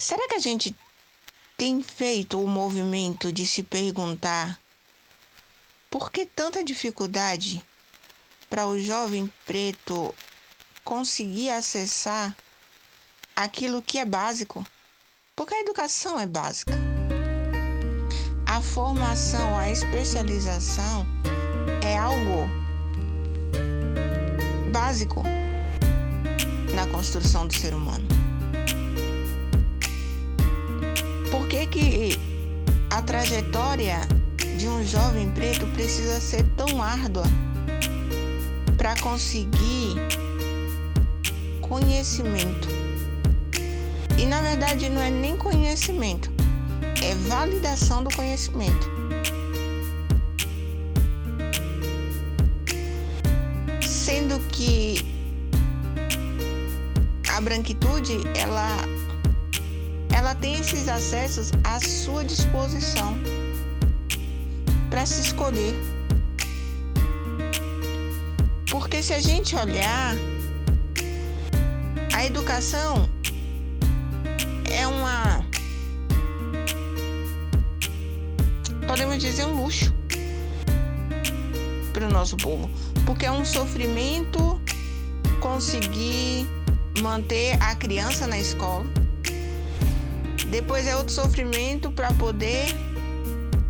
Será que a gente tem feito o movimento de se perguntar por que tanta dificuldade para o jovem preto conseguir acessar aquilo que é básico? Porque a educação é básica. A formação, a especialização é algo básico na construção do ser humano. Que, que a trajetória de um jovem preto precisa ser tão árdua para conseguir conhecimento? E na verdade não é nem conhecimento, é validação do conhecimento. Sendo que a branquitude, ela ela tem esses acessos à sua disposição para se escolher. Porque se a gente olhar, a educação é uma. Podemos dizer um luxo para o nosso povo. Porque é um sofrimento conseguir manter a criança na escola. Depois é outro sofrimento para poder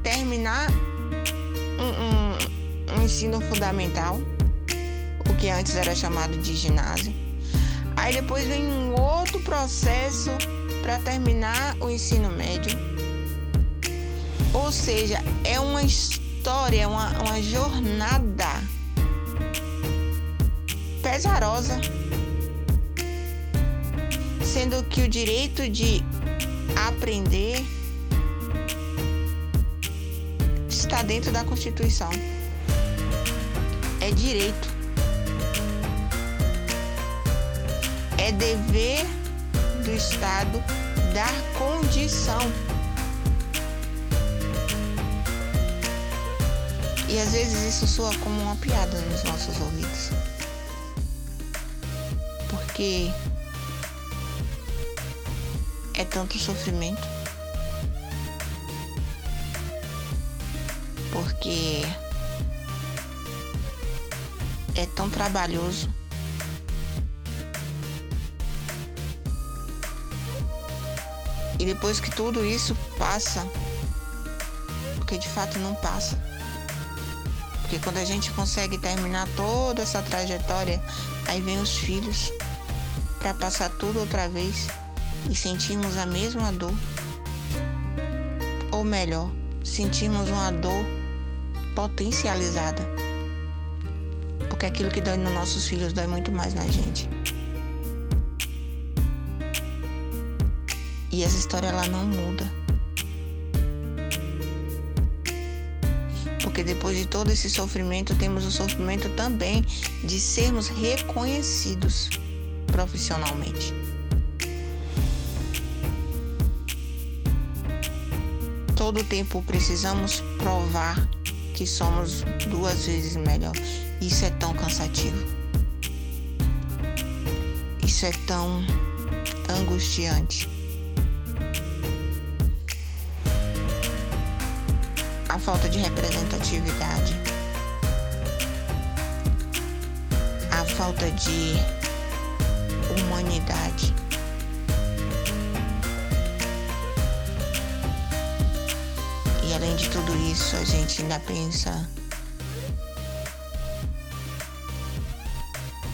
terminar um, um, um ensino fundamental, o que antes era chamado de ginásio. Aí depois vem um outro processo para terminar o ensino médio. Ou seja, é uma história, uma, uma jornada pesarosa sendo que o direito de aprender está dentro da Constituição. É direito. É dever do Estado dar condição. E às vezes isso soa como uma piada nos nossos ouvidos. Porque é tanto sofrimento. Porque é tão trabalhoso. E depois que tudo isso passa, porque de fato não passa. Porque quando a gente consegue terminar toda essa trajetória, aí vem os filhos para passar tudo outra vez e sentimos a mesma dor. Ou melhor, sentimos uma dor potencializada. Porque aquilo que dói nos nossos filhos dói muito mais na gente. E essa história ela não muda. Porque depois de todo esse sofrimento, temos o sofrimento também de sermos reconhecidos profissionalmente. Todo tempo precisamos provar que somos duas vezes melhor. Isso é tão cansativo. Isso é tão angustiante. A falta de representatividade. A falta de humanidade. Além de tudo isso, a gente ainda pensa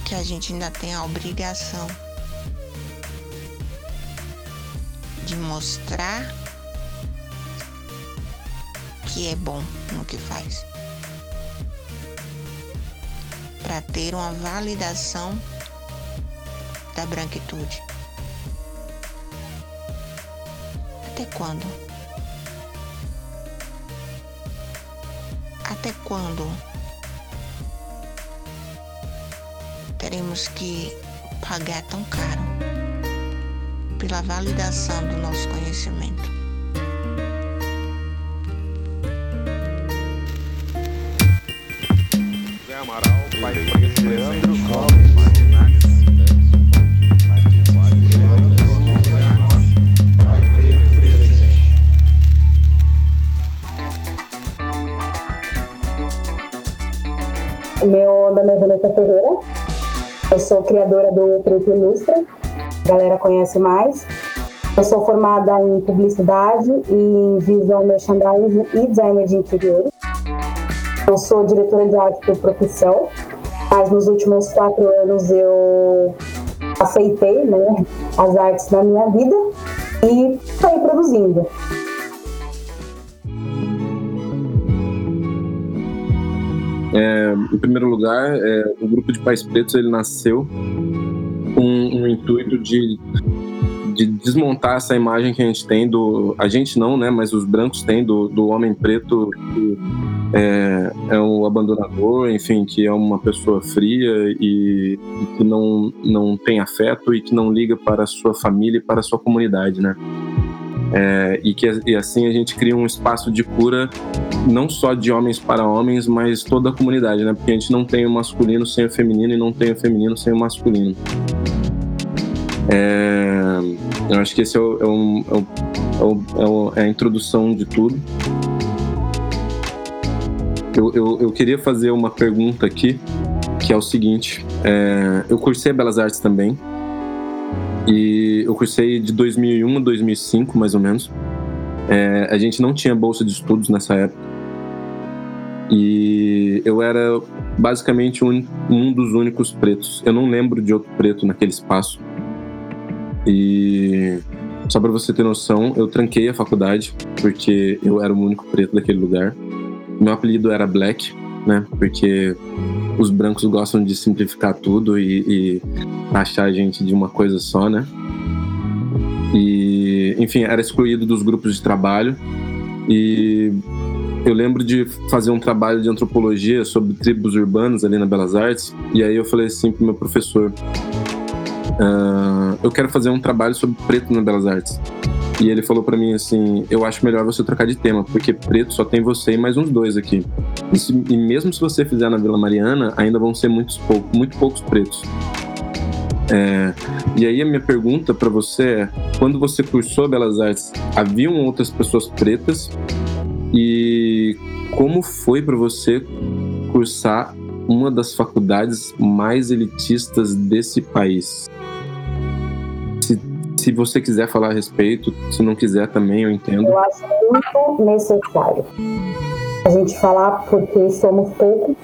que a gente ainda tem a obrigação de mostrar que é bom no que faz. Para ter uma validação da branquitude. Até quando? Até quando teremos que pagar tão caro pela validação do nosso conhecimento? Zé Amaral, Pai sou criadora do Preto Ilustra, a galera conhece mais. Eu sou formada em publicidade e em visual merchandising e design de interiores. Eu sou diretora de arte por profissão, mas nos últimos quatro anos eu aceitei né, as artes na minha vida e estou produzindo. É, em primeiro lugar, é, o grupo de pais pretos ele nasceu com um intuito de, de desmontar essa imagem que a gente tem do a gente não, né, mas os brancos têm do, do homem preto que é, é um abandonador, enfim, que é uma pessoa fria e, e que não não tem afeto e que não liga para a sua família e para a sua comunidade, né? É, e que e assim a gente cria um espaço de cura não só de homens para homens, mas toda a comunidade, né? Porque a gente não tem o masculino sem o feminino e não tem o feminino sem o masculino. É, eu acho que esse é, o, é, um, é, o, é, é, a introdução de tudo. Eu, eu, eu, queria fazer uma pergunta aqui, que é o seguinte: é, eu cursei Belas Artes também, e eu cursei de 2001 a 2005, mais ou menos. É, a gente não tinha bolsa de estudos nessa época. E eu era basicamente um, um dos únicos pretos. Eu não lembro de outro preto naquele espaço. E só para você ter noção, eu tranquei a faculdade porque eu era o único preto daquele lugar. Meu apelido era Black, né? Porque os brancos gostam de simplificar tudo e, e achar a gente de uma coisa só, né? E, enfim, era excluído dos grupos de trabalho. E eu lembro de fazer um trabalho de antropologia sobre tribos urbanas ali na Belas Artes. E aí eu falei assim pro meu professor: uh, Eu quero fazer um trabalho sobre preto na Belas Artes. E ele falou para mim assim: Eu acho melhor você trocar de tema, porque preto só tem você e mais uns dois aqui. E, se, e mesmo se você fizer na Vila Mariana, ainda vão ser muitos muito poucos pretos. É, e aí a minha pergunta para você é: quando você cursou Belas Artes, haviam outras pessoas pretas? E como foi para você cursar uma das faculdades mais elitistas desse país? Se, você quiser falar a respeito, se não quiser também, eu entendo. Eu acho muito necessário a gente falar porque somos poucos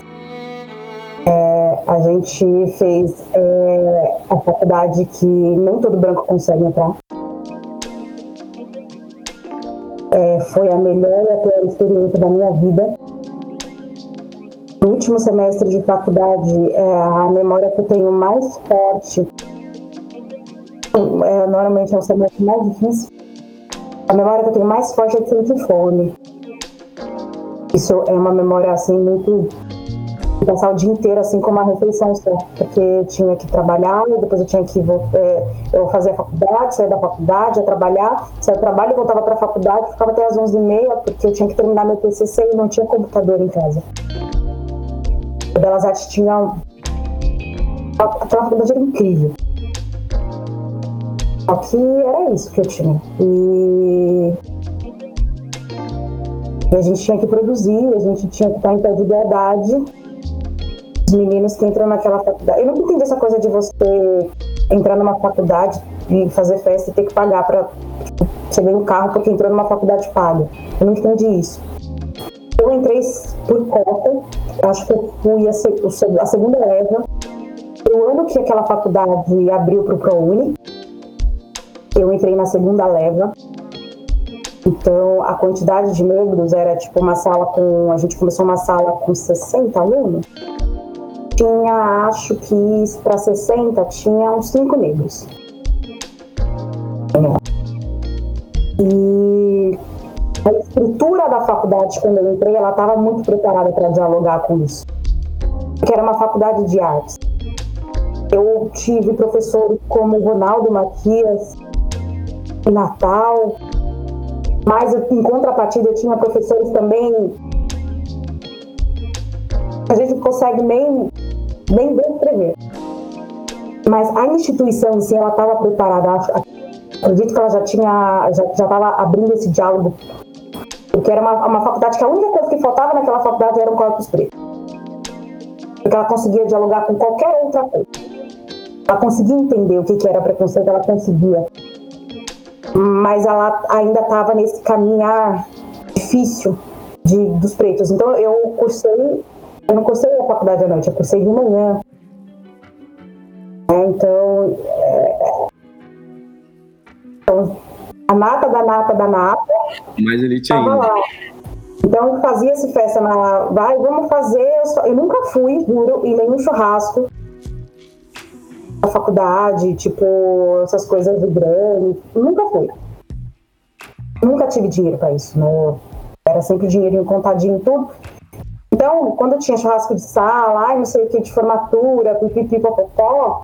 é, a gente fez é, a faculdade que nem todo branco consegue entrar. É, foi a melhor e a pior experiência da minha vida. No último semestre de faculdade, é, a memória que eu tenho mais forte, é, normalmente é o semestre mais difícil, a memória que eu tenho mais forte é de sentir fome. Isso é uma memória assim muito passar o dia inteiro assim com uma refeição só, porque tinha que trabalhar, depois eu tinha que é, eu fazer a faculdade, sair da faculdade, ia trabalhar, sair do trabalho, voltava para a faculdade, ficava até às 11h30, porque eu tinha que terminar meu TCC e não tinha computador em casa. A Belas Artes tinha. Aquela faculdade era incrível. Só que era isso que eu tinha. E e a gente tinha que produzir, a gente tinha que estar em pé de igualdade os meninos que entram naquela faculdade. Eu nunca entendi essa coisa de você entrar numa faculdade e fazer festa e ter que pagar para tipo, você ganhar um carro porque entrou numa faculdade paga. Eu não entendi isso. Eu entrei por cota, acho que eu fui a, a segunda leva. O ano que aquela faculdade abriu para o ProUni, eu entrei na segunda leva. Então, a quantidade de membros era tipo uma sala com. A gente começou uma sala com 60 alunos tinha, acho que para 60, tinha uns 5 negros. E a estrutura da faculdade, quando eu entrei, ela estava muito preparada para dialogar com isso. Porque era uma faculdade de artes. Eu tive professores como Ronaldo Matias, Natal, mas em contrapartida eu tinha professores também. A gente consegue nem nem descrever. Mas a instituição em si, ela estava preparada. Acredito que ela já tinha, já estava abrindo esse diálogo. Porque era uma, uma faculdade que a única coisa que faltava naquela faculdade era o corpus preto. Porque ela conseguia dialogar com qualquer outra coisa. Ela conseguia entender o que, que era preconceito, ela conseguia. Mas ela ainda estava nesse caminhar difícil de, dos pretos. Então eu cursei, eu não cursei a faculdade à noite, eu cursei de manhã. Então, é, então a nata da nata da nata. Mais elite ainda. Lá. Então fazia-se festa na. Vai, vamos fazer. Eu, só, eu nunca fui, juro, em nenhum churrasco da faculdade, tipo, essas coisas de grande. Nunca fui. Nunca tive dinheiro para isso, né? Era sempre dinheirinho contadinho tudo. Então, quando tinha churrasco de sala, não sei o que, de formatura, pipipi, popopó,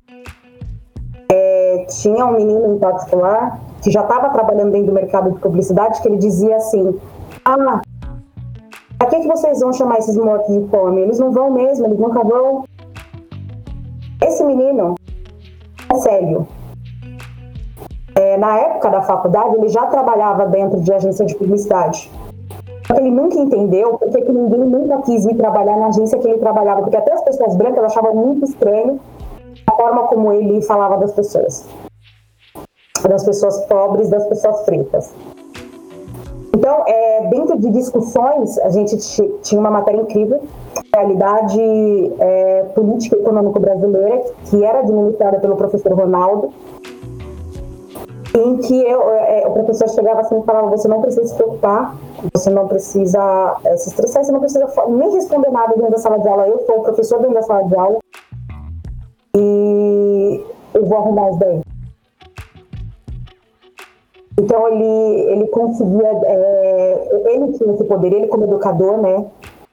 é, tinha um menino em particular que já estava trabalhando dentro do mercado de publicidade, que ele dizia assim: Ah, pra que, que vocês vão chamar esses mortos de fome? Eles não vão mesmo, eles nunca vão. Esse menino é sério. É, na época da faculdade, ele já trabalhava dentro de agência de publicidade. Ele nunca entendeu porque que ninguém nunca quis ir trabalhar na agência que ele trabalhava, porque até as pessoas brancas achavam muito estranho a forma como ele falava das pessoas das pessoas pobres, das pessoas pretas. Então, é, dentro de discussões, a gente tinha uma matéria incrível, realidade é, política e econômico brasileira, que era administrada pelo professor Ronaldo, em que eu, é, o professor chegava assim e falava: você não precisa se preocupar, você não precisa é, se estressar, você não precisa nem responder nada dentro da sala de aula. Eu sou o professor dentro da sala de aula e eu vou arrumar os 10. Então ele, ele conseguia, é, ele tinha esse poder, ele como educador, né?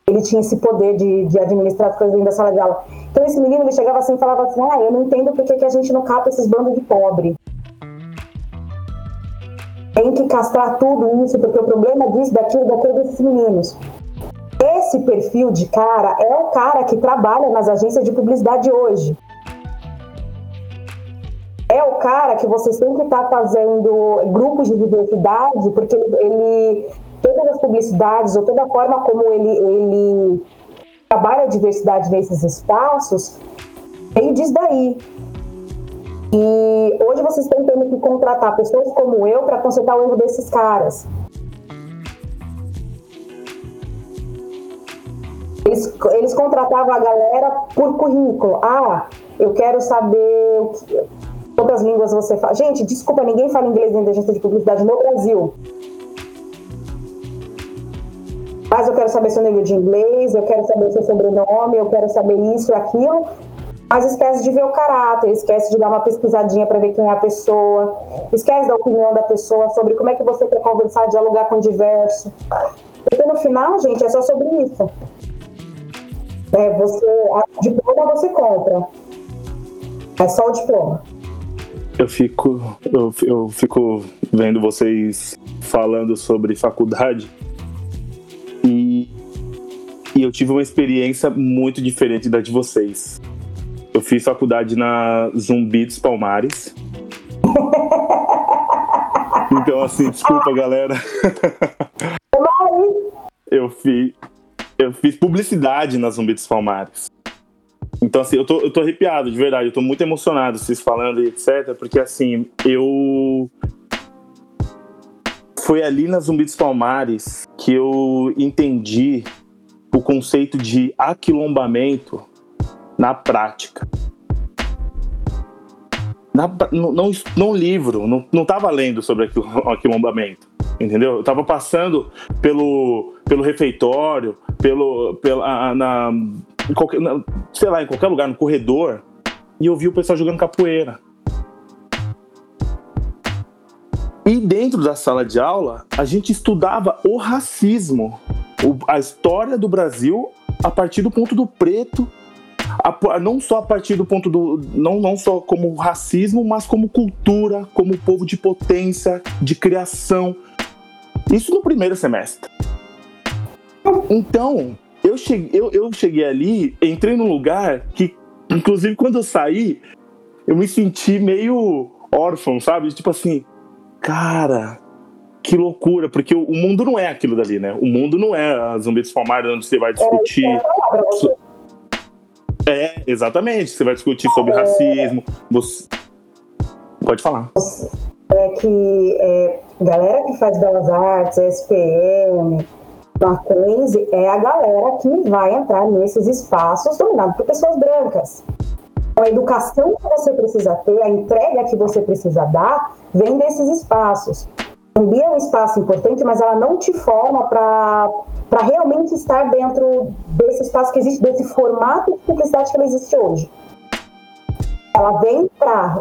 Ele tinha esse poder de, de administrar as coisas dentro da sala de aula. Então esse menino ele chegava assim e falava assim, ah, eu não entendo por que, que a gente não capa esses bandos de pobre. Tem que castrar tudo isso, porque o problema disso, daquilo, daquilo desses meninos. Esse perfil de cara é o cara que trabalha nas agências de publicidade hoje é o cara que você sempre está fazendo grupos de diversidade, porque ele, todas as publicidades ou toda a forma como ele, ele trabalha a diversidade nesses espaços, ele diz daí. E hoje vocês estão tendo que contratar pessoas como eu para consertar o erro desses caras. Eles, eles contratavam a galera por currículo. Ah, eu quero saber o que, Quantas línguas você fala? Gente, desculpa, ninguém fala inglês dentro da agência de publicidade no Brasil. Mas eu quero saber seu nível de inglês, eu quero saber seu sobrenome, eu quero saber isso aquilo. Mas esquece de ver o caráter, esquece de dar uma pesquisadinha para ver quem é a pessoa, esquece da opinião da pessoa sobre como é que você quer conversar, dialogar com o diverso. Porque no final, gente, é só sobre isso. É, você, a diploma você compra. É só o diploma eu fico, eu, eu fico vendo vocês falando sobre faculdade e, e eu tive uma experiência muito diferente da de vocês. Eu fiz faculdade na Zumbi dos Palmares. Então, assim, desculpa, galera. eu fiz, eu fiz publicidade na Zumbi dos Palmares. Então, assim, eu tô, eu tô arrepiado, de verdade. Eu tô muito emocionado, vocês falando e etc. Porque, assim, eu. Foi ali na Zumbi dos Palmares que eu entendi o conceito de aquilombamento na prática. Na, não, livro, não, não tava lendo sobre aquilombamento, entendeu? Eu tava passando pelo, pelo refeitório, pelo, pela, na, em qualquer, sei lá, em qualquer lugar, no corredor, e eu vi o pessoal jogando capoeira. E dentro da sala de aula, a gente estudava o racismo, a história do Brasil a partir do ponto do preto, a, não só a partir do ponto do. Não, não só como racismo, mas como cultura, como povo de potência, de criação. Isso no primeiro semestre. Então, eu cheguei, eu, eu cheguei ali, entrei num lugar que, inclusive, quando eu saí, eu me senti meio órfão, sabe? Tipo assim, cara, que loucura, porque o, mundo não é aquilo dali, né? O mundo não é a Zumbi dos Palmares onde você vai discutir. É, exatamente. Você vai discutir sobre é... racismo. Você... Pode falar. É que é, galera que faz belas artes, SPM, Mackenzie, é a galera que vai entrar nesses espaços dominados por pessoas brancas. A educação que você precisa ter, a entrega que você precisa dar, vem desses espaços. Zumbi é um espaço importante, mas ela não te forma para realmente estar dentro desse espaço que existe, desse formato de publicidade que ela existe hoje. Ela vem para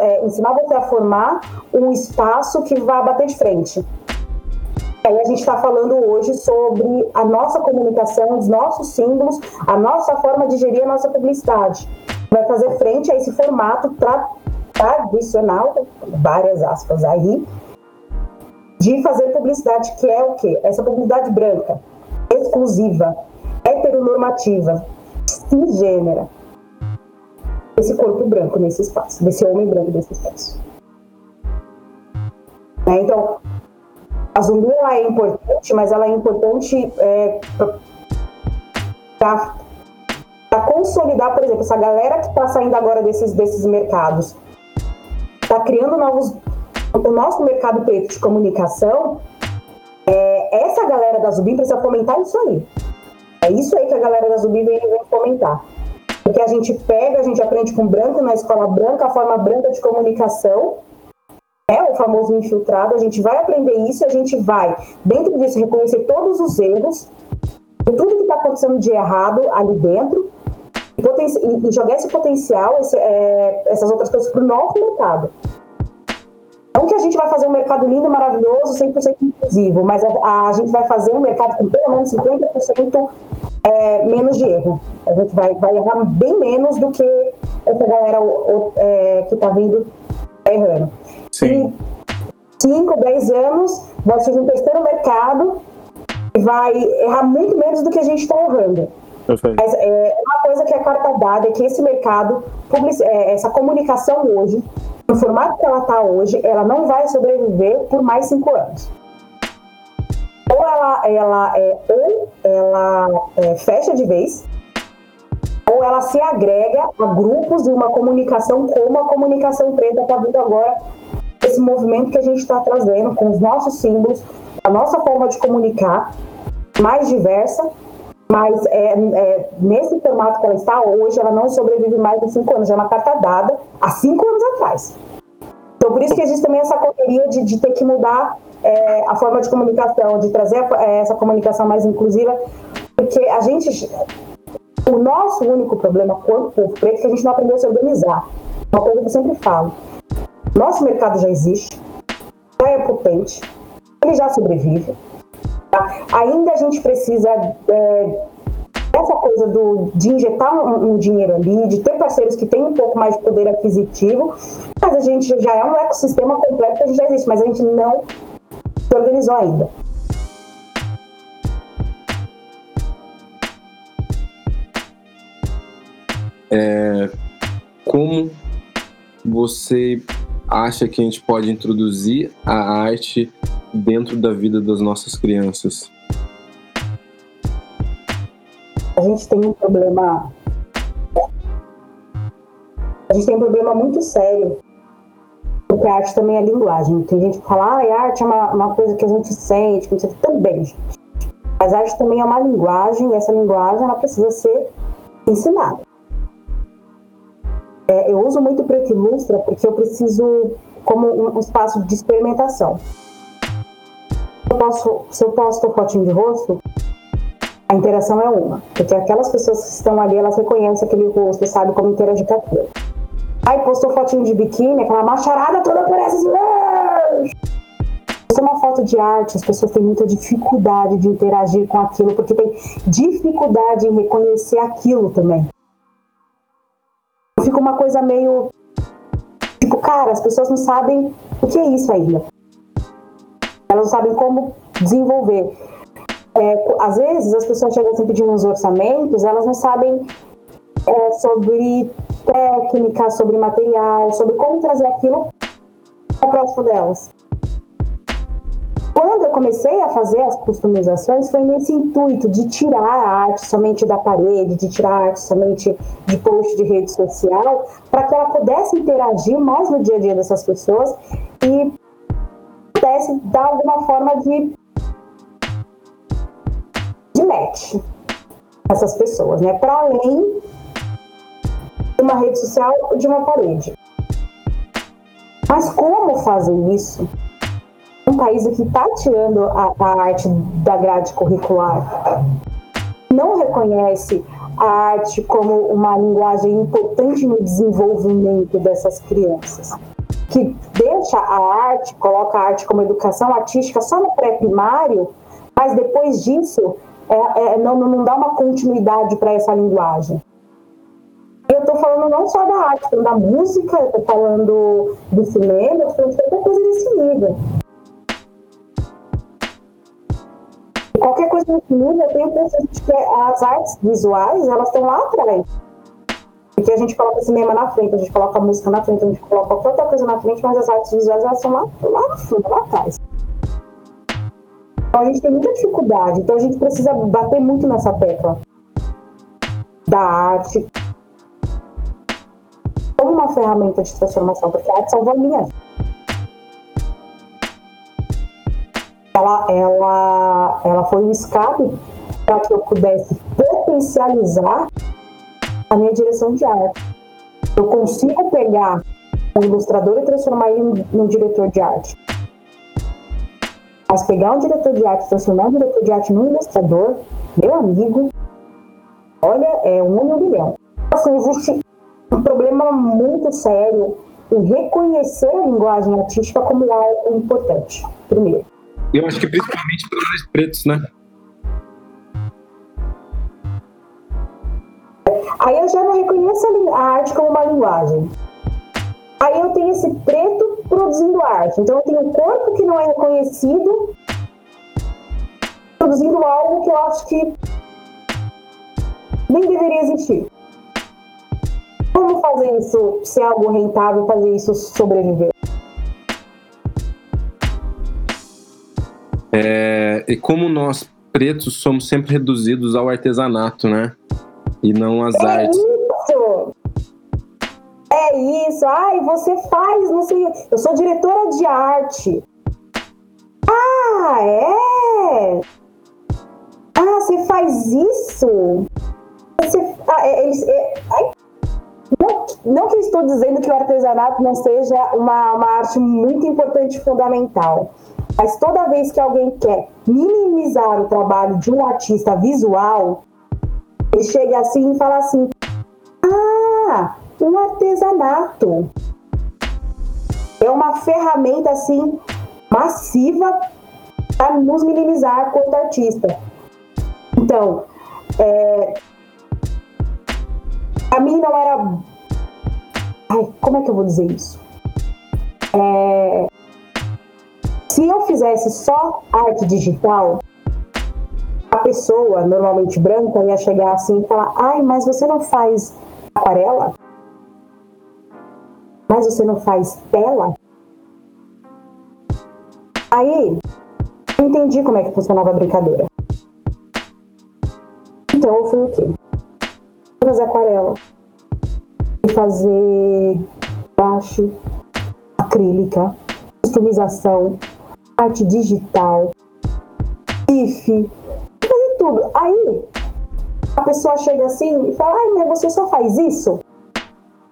é, ensinar você a formar um espaço que vai bater de frente. Aí a gente está falando hoje sobre a nossa comunicação, os nossos símbolos, a nossa forma de gerir a nossa publicidade vai fazer frente a esse formato tra tradicional, várias aspas aí, de fazer publicidade, que é o quê? Essa publicidade branca, exclusiva, heteronormativa, cisgênera. Esse corpo branco nesse espaço, desse homem branco nesse espaço. Né? Então, a zumbi ela é importante, mas ela é importante é, para consolidar, por exemplo, essa galera que está saindo agora desses, desses mercados, está criando novos. O nosso mercado preto de comunicação, é, essa galera da Zubim precisa fomentar isso aí. É isso aí que a galera da Zubim vem, vem. Porque a gente pega, a gente aprende com branco na escola branca, a forma branca de comunicação, é o famoso infiltrado, a gente vai aprender isso, a gente vai, dentro disso, reconhecer todos os erros, tudo que está acontecendo de errado ali dentro, e, jogar esse potencial, esse, é, essas outras coisas para o nosso mercado. Não que a gente vai fazer um mercado lindo, maravilhoso, 100% inclusivo, mas a, a, gente vai fazer um mercado com pelo menos 50% é, menos de erro. A gente vai, vai errar bem menos do que essa galera o, é, que está vindo errando. Sim. E 5, 10 anos, vai surgir um terceiro mercado e vai errar muito menos do que a gente está errando. Perfeito. Mas é, uma coisa que é carta dada é que esse mercado, é, essa comunicação hoje, no formato que ela está hoje, ela não vai sobreviver por mais cinco anos. Ou ela, ela, é, ou ela é, fecha de vez, ou ela se agrega a grupos de uma comunicação como a comunicação preta está vindo agora, esse movimento que a gente está trazendo com os nossos símbolos, a nossa forma de comunicar mais diversa mas é, é, nesse formato que ela está hoje, ela não sobrevive mais de cinco anos. Já é uma carta dada há cinco anos atrás. Então, por isso que existe também essa correria de, de ter que mudar é, a forma de comunicação, de trazer é, essa comunicação mais inclusiva, porque a gente. O nosso único problema quanto povo preto é que a gente não aprendeu a se organizar. Uma coisa que eu sempre falo. Nosso mercado já existe, já é potente, ele já sobrevive Tá? Ainda a gente precisa é, essa coisa do, de injetar um, um, dinheiro ali, de ter parceiros que têm um pouco mais de poder aquisitivo, mas a gente já é um ecossistema completo que já existe, mas a gente não se organizou ainda. É, como você acha que a gente pode introduzir a arte dentro da vida das nossas crianças? A gente tem um problema. A gente tem um problema muito sério. Porque a arte também é linguagem. Tem gente que fala, ah, arte é uma, uma coisa que a gente sente, que gente também. Mas a arte também é uma linguagem, e essa linguagem ela precisa ser ensinada. É, eu uso muito preto ilustra porque eu preciso como um espaço de experimentação eu posso, se eu posto fotinho de rosto, a interação é uma. Porque aquelas pessoas que estão ali, elas reconhecem aquele rosto, sabe como interagir com aquilo. Aí postou fotinho de biquíni, aquela macharada toda aparece assim. Isso é uma foto de arte, as pessoas têm muita dificuldade de interagir com aquilo, porque tem dificuldade em reconhecer aquilo também. Fica uma coisa meio. Tipo, cara, as pessoas não sabem o que é isso ainda elas não sabem como desenvolver. É, às vezes as pessoas chegam assim pedindo uns orçamentos, elas não sabem é, sobre técnica, sobre material, sobre como trazer aquilo para próximo delas. Quando eu comecei a fazer as customizações, foi nesse intuito de tirar a arte somente da parede, de tirar a arte somente de post de rede social, para que ela pudesse interagir mais no dia a dia dessas pessoas e pudesse dar alguma forma de, de match essas pessoas, né? Para além de uma rede social de uma parede. Mas como fazer isso? País que está tirando a, a arte da grade curricular, não reconhece a arte como uma linguagem importante no desenvolvimento dessas crianças, que deixa a arte, coloca a arte como educação artística só no pré-primário, mas depois disso é, é, não, não dá uma continuidade para essa linguagem. Eu estou falando não só da arte, estou da música, estou falando do cinema, estou falando de qualquer coisa desse nível. Qualquer coisa nesse nível, eu tenho a impressão de que as artes visuais, elas estão lá atrás. Porque a gente coloca cinema na frente, a gente coloca música na frente, a gente coloca qualquer outra coisa na frente, mas as artes visuais, elas estão lá, lá no fundo, lá atrás. Então a gente tem muita dificuldade, então a gente precisa bater muito nessa tecla da arte como uma ferramenta de transformação, porque a arte salvou a minha ela, ela, ela foi um escape para que eu pudesse potencializar a minha direção de arte. Eu consigo pegar um ilustrador e transformar ele num diretor de arte. Mas pegar um diretor de arte transformar um diretor de arte num ilustrador, meu amigo, olha, é um um milhão. Assim, existe um problema muito sério em reconhecer a linguagem artística como algo importante, primeiro. Eu acho que principalmente para os pretos, né? Aí eu já não reconheço a arte como uma linguagem. Aí eu tenho esse preto produzindo arte. Então eu tenho um corpo que não é reconhecido produzindo algo que eu acho que nem deveria existir. Como fazer isso ser algo rentável, fazer isso sobreviver? É, e como nós pretos somos sempre reduzidos ao artesanato, né? E não às é artes. Isso! É isso. Ai, você faz, não sei. Eu sou diretora de arte. Ah, é? Ah, você faz isso? Você, ah, é, é, não, não que estou dizendo que o artesanato não seja uma, uma arte muito importante e fundamental. Mas toda vez que alguém quer minimizar o trabalho de um artista visual, ele chega assim e fala assim: Ah, um artesanato. É uma ferramenta assim massiva para nos minimizar quanto artista. Então, é, a mim não era. Ai, como é que eu vou dizer isso? É, se eu fizesse só arte digital, a pessoa, normalmente branca, ia chegar assim e falar: Ai, mas você não faz aquarela? Mas você não faz tela? Aí, eu entendi como é que funcionava a brincadeira. Então, eu fui o quê? Fazer aquarela. Fazer baixo, acrílica, customização, arte digital, IF, fazer tudo. Aí, a pessoa chega assim e fala: Ai, mas você só faz isso?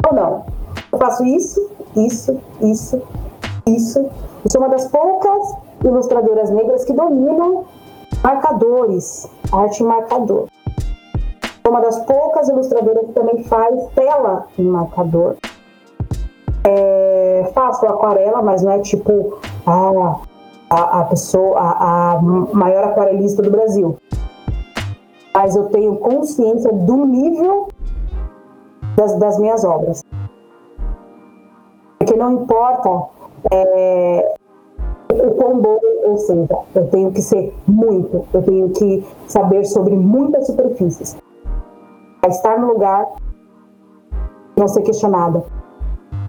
Ou não? Eu faço isso, isso, isso, isso. Eu sou uma das poucas ilustradoras negras que dominam marcadores, arte marcador. Sou uma das poucas ilustradoras que também faz tela em marcador. É, faço aquarela, mas não é tipo a, a, a pessoa, a, a maior aquarelista do Brasil. Mas eu tenho consciência do nível das, das minhas obras. Porque não importa é, o quão bom eu seja, eu tenho que ser muito, eu tenho que saber sobre muitas superfícies. Para estar no lugar, não ser questionada.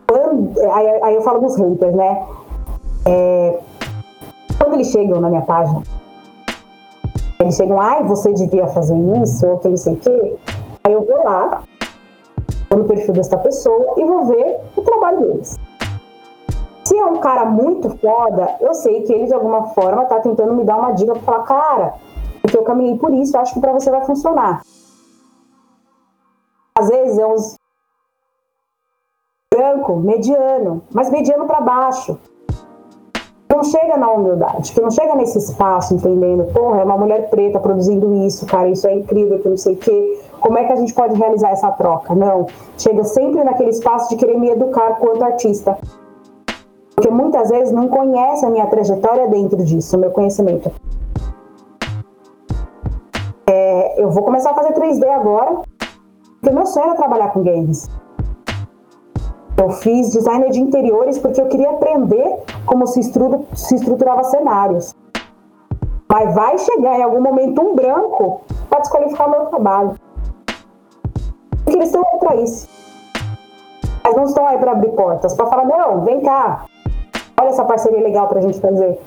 Quando, aí, aí, eu falo dos haters, né? É, quando eles chegam na minha página, eles chegam, ai, você devia fazer isso, ou que não sei o quê. Aí eu vou lá, vou no perfil dessa pessoa e vou ver o trabalho deles. Se é um cara muito foda, eu sei que ele de alguma forma tá tentando me dar uma dica pra falar, cara, porque eu caminhei por isso, acho que para você vai funcionar. Às vezes é uns branco, mediano, mas mediano para baixo. Não chega na humildade, que não chega nesse espaço entendendo, porra, é uma mulher preta produzindo isso, cara, isso é incrível, que não sei o quê. Como é que a gente pode realizar essa troca? Não. Chega sempre naquele espaço de querer me educar quanto artista. Porque muitas vezes não conhece a minha trajetória dentro disso, o meu conhecimento. É, eu vou começar a fazer 3D agora, porque meu sonho era trabalhar com games. Eu fiz designer de interiores porque eu queria aprender como se, se estruturava cenários. Mas vai chegar em algum momento um branco para desqualificar o meu trabalho. Porque eles estão aí para isso. Mas não estão aí para abrir portas, para falar: não, vem cá, olha essa parceria legal para a gente fazer.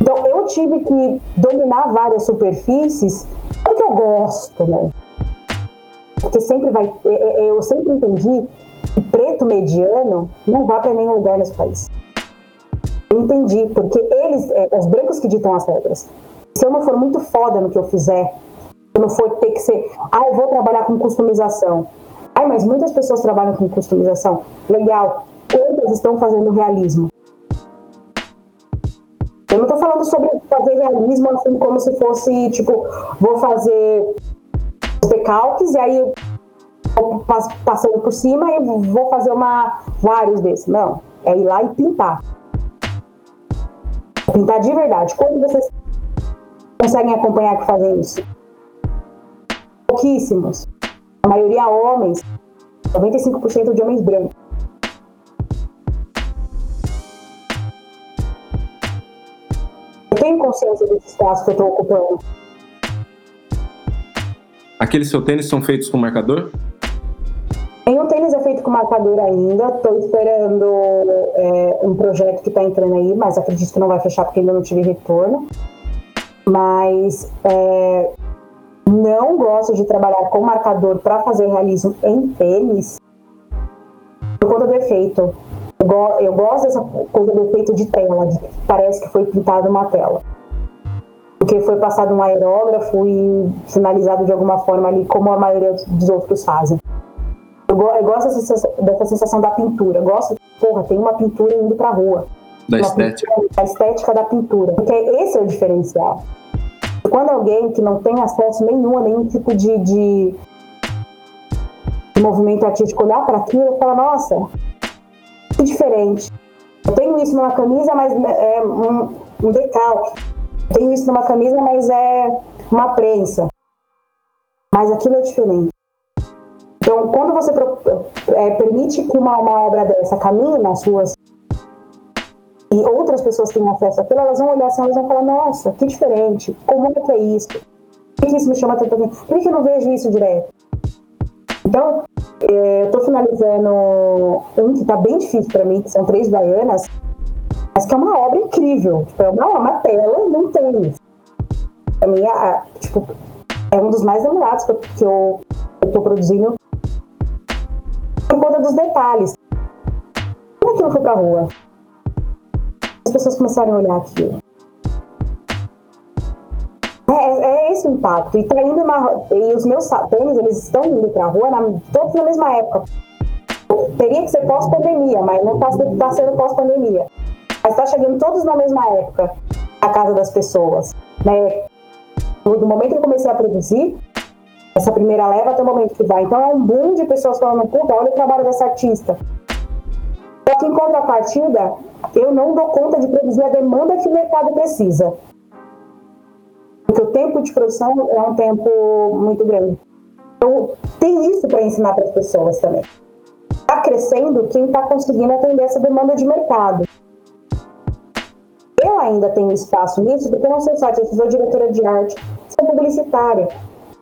Então eu tive que dominar várias superfícies porque eu gosto, né? Porque sempre vai. É, é, eu sempre entendi que preto mediano não vai para nenhum lugar nesse país. Eu entendi, porque eles, é, os brancos que ditam as regras. Se eu não for muito foda no que eu fizer, eu não for ter que ser, ah, eu vou trabalhar com customização. Ai, mas muitas pessoas trabalham com customização. Legal. Quantas estão fazendo realismo? Eu não estou falando sobre fazer realismo assim como se fosse, tipo, vou fazer os decalques e aí passando por cima e vou fazer uma, vários desses. Não, é ir lá e pintar. Pintar de verdade. Quando vocês conseguem acompanhar que fazem isso? Pouquíssimos. A maioria homens, 95% de homens brancos. Eu tenho consciência desse espaço que eu estou ocupando. Aqueles seus tênis são feitos com marcador? Nenhum tênis é feito com marcador ainda. Estou esperando é, um projeto que está entrando aí, mas acredito que não vai fechar porque ainda não tive retorno. Mas é, não gosto de trabalhar com marcador para fazer realismo em tênis por conta do efeito. Eu, gosto dessa coisa do efeito de tela, de que parece que foi pintado uma tela. Porque foi passado um aerógrafo e finalizado de alguma forma ali, como a maioria dos outros fazem. Eu, eu gosto dessa sensação, dessa sensação, da pintura. Eu gosto, porra, tem uma pintura indo pra rua. Da estética. Pintura, da estética da pintura. Porque esse é o diferencial. Quando alguém que não tem acesso nenhum a nenhum tipo de, de, de movimento artístico olhar para aquilo, fala, nossa, que diferente. Eu tenho isso numa camisa, mas é um, um decalque. Eu tenho isso numa camisa, mas é uma prensa. Mas aquilo é diferente. Então, quando você é, permite que uma, uma obra dessa caminhe nas suas e outras pessoas tenham acesso àquilo, elas vão olhar assim, elas vão falar, nossa, que diferente, como é que é isso? Por que isso me chama tanto atenção? Por que eu não vejo isso direto? Então, é, eu estou finalizando um que está bem difícil para mim, que são três baianas, mas que é uma obra incrível. Tipo, é uma, uma tela não tem. Para mim, é, tipo, é um dos mais demorados que eu estou produzindo conta dos detalhes. Como aquilo foi pra rua? As pessoas começaram a olhar aquilo. É, é, é esse o impacto. E, tá indo e os meus tênis, eles estão indo pra rua na, todos na mesma época. Teria que ser pós-pandemia, mas não está tá sendo pós-pandemia. Mas está chegando todos na mesma época a casa das pessoas. Né? No momento que eu comecei a produzir, essa primeira leva até o momento que vai. Então é um boom de pessoas falando, puta, olha o trabalho dessa artista. Só que em contrapartida, eu não dou conta de produzir a demanda que o mercado precisa. Porque o tempo de produção é um tempo muito grande. Então, tem isso para ensinar para as pessoas também. Está crescendo quem está conseguindo atender essa demanda de mercado. Eu ainda tenho espaço nisso, porque eu não sou só eu sou diretora de arte, sou publicitária.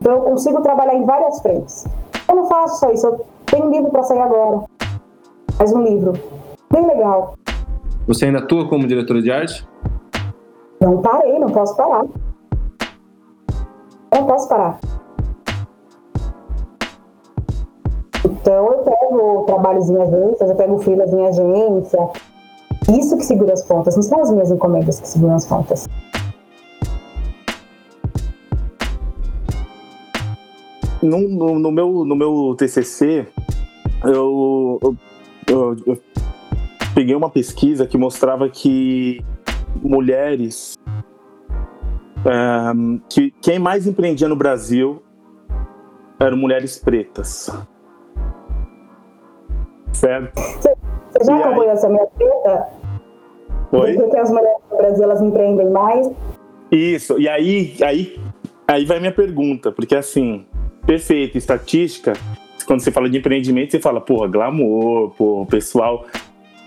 Então eu consigo trabalhar em várias frentes. Eu não faço só isso, eu tenho um livro para sair agora. Mais um livro. Bem legal. Você ainda atua como diretora de arte? Não parei, não posso parar. Não posso parar. Então eu pego trabalhos em agências, eu pego filas em agência. Isso que segura as pontas, não são as minhas encomendas que seguram as pontas. No, no, no meu, no meu TCC, eu, eu, eu, eu peguei uma pesquisa que mostrava que mulheres um, que quem mais empreendia no Brasil eram mulheres pretas. Certo? Você já acompanhou essa minha treta? Oi? Por que as mulheres no Brasil elas empreendem mais? Isso, e aí, aí, aí vai minha pergunta, porque assim, perfeito, estatística, quando você fala de empreendimento, você fala, porra, glamour, pô, pessoal.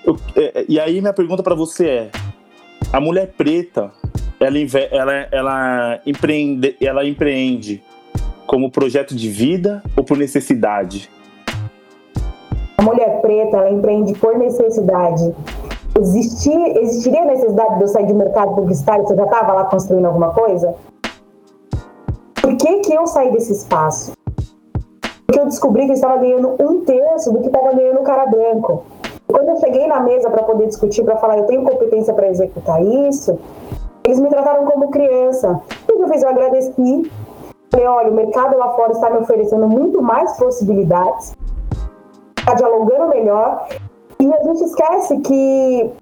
Eu, é, e aí minha pergunta para você é: a mulher preta, ela, ela, ela, empreende, ela empreende como projeto de vida ou por necessidade? A mulher preta, ela empreende por necessidade. Existir, existiria necessidade de eu sair de mercado publicitário eu já estava lá construindo alguma coisa? Por que, que eu saí desse espaço? Porque eu descobri que eu estava ganhando um terço do que estava ganhando o cara branco. Quando eu cheguei na mesa para poder discutir, para falar, eu tenho competência para executar isso, eles me trataram como criança. O que eu fiz? Eu agradeci. Falei, olha, o mercado lá fora está me oferecendo muito mais possibilidades, está dialogando melhor. E a gente esquece que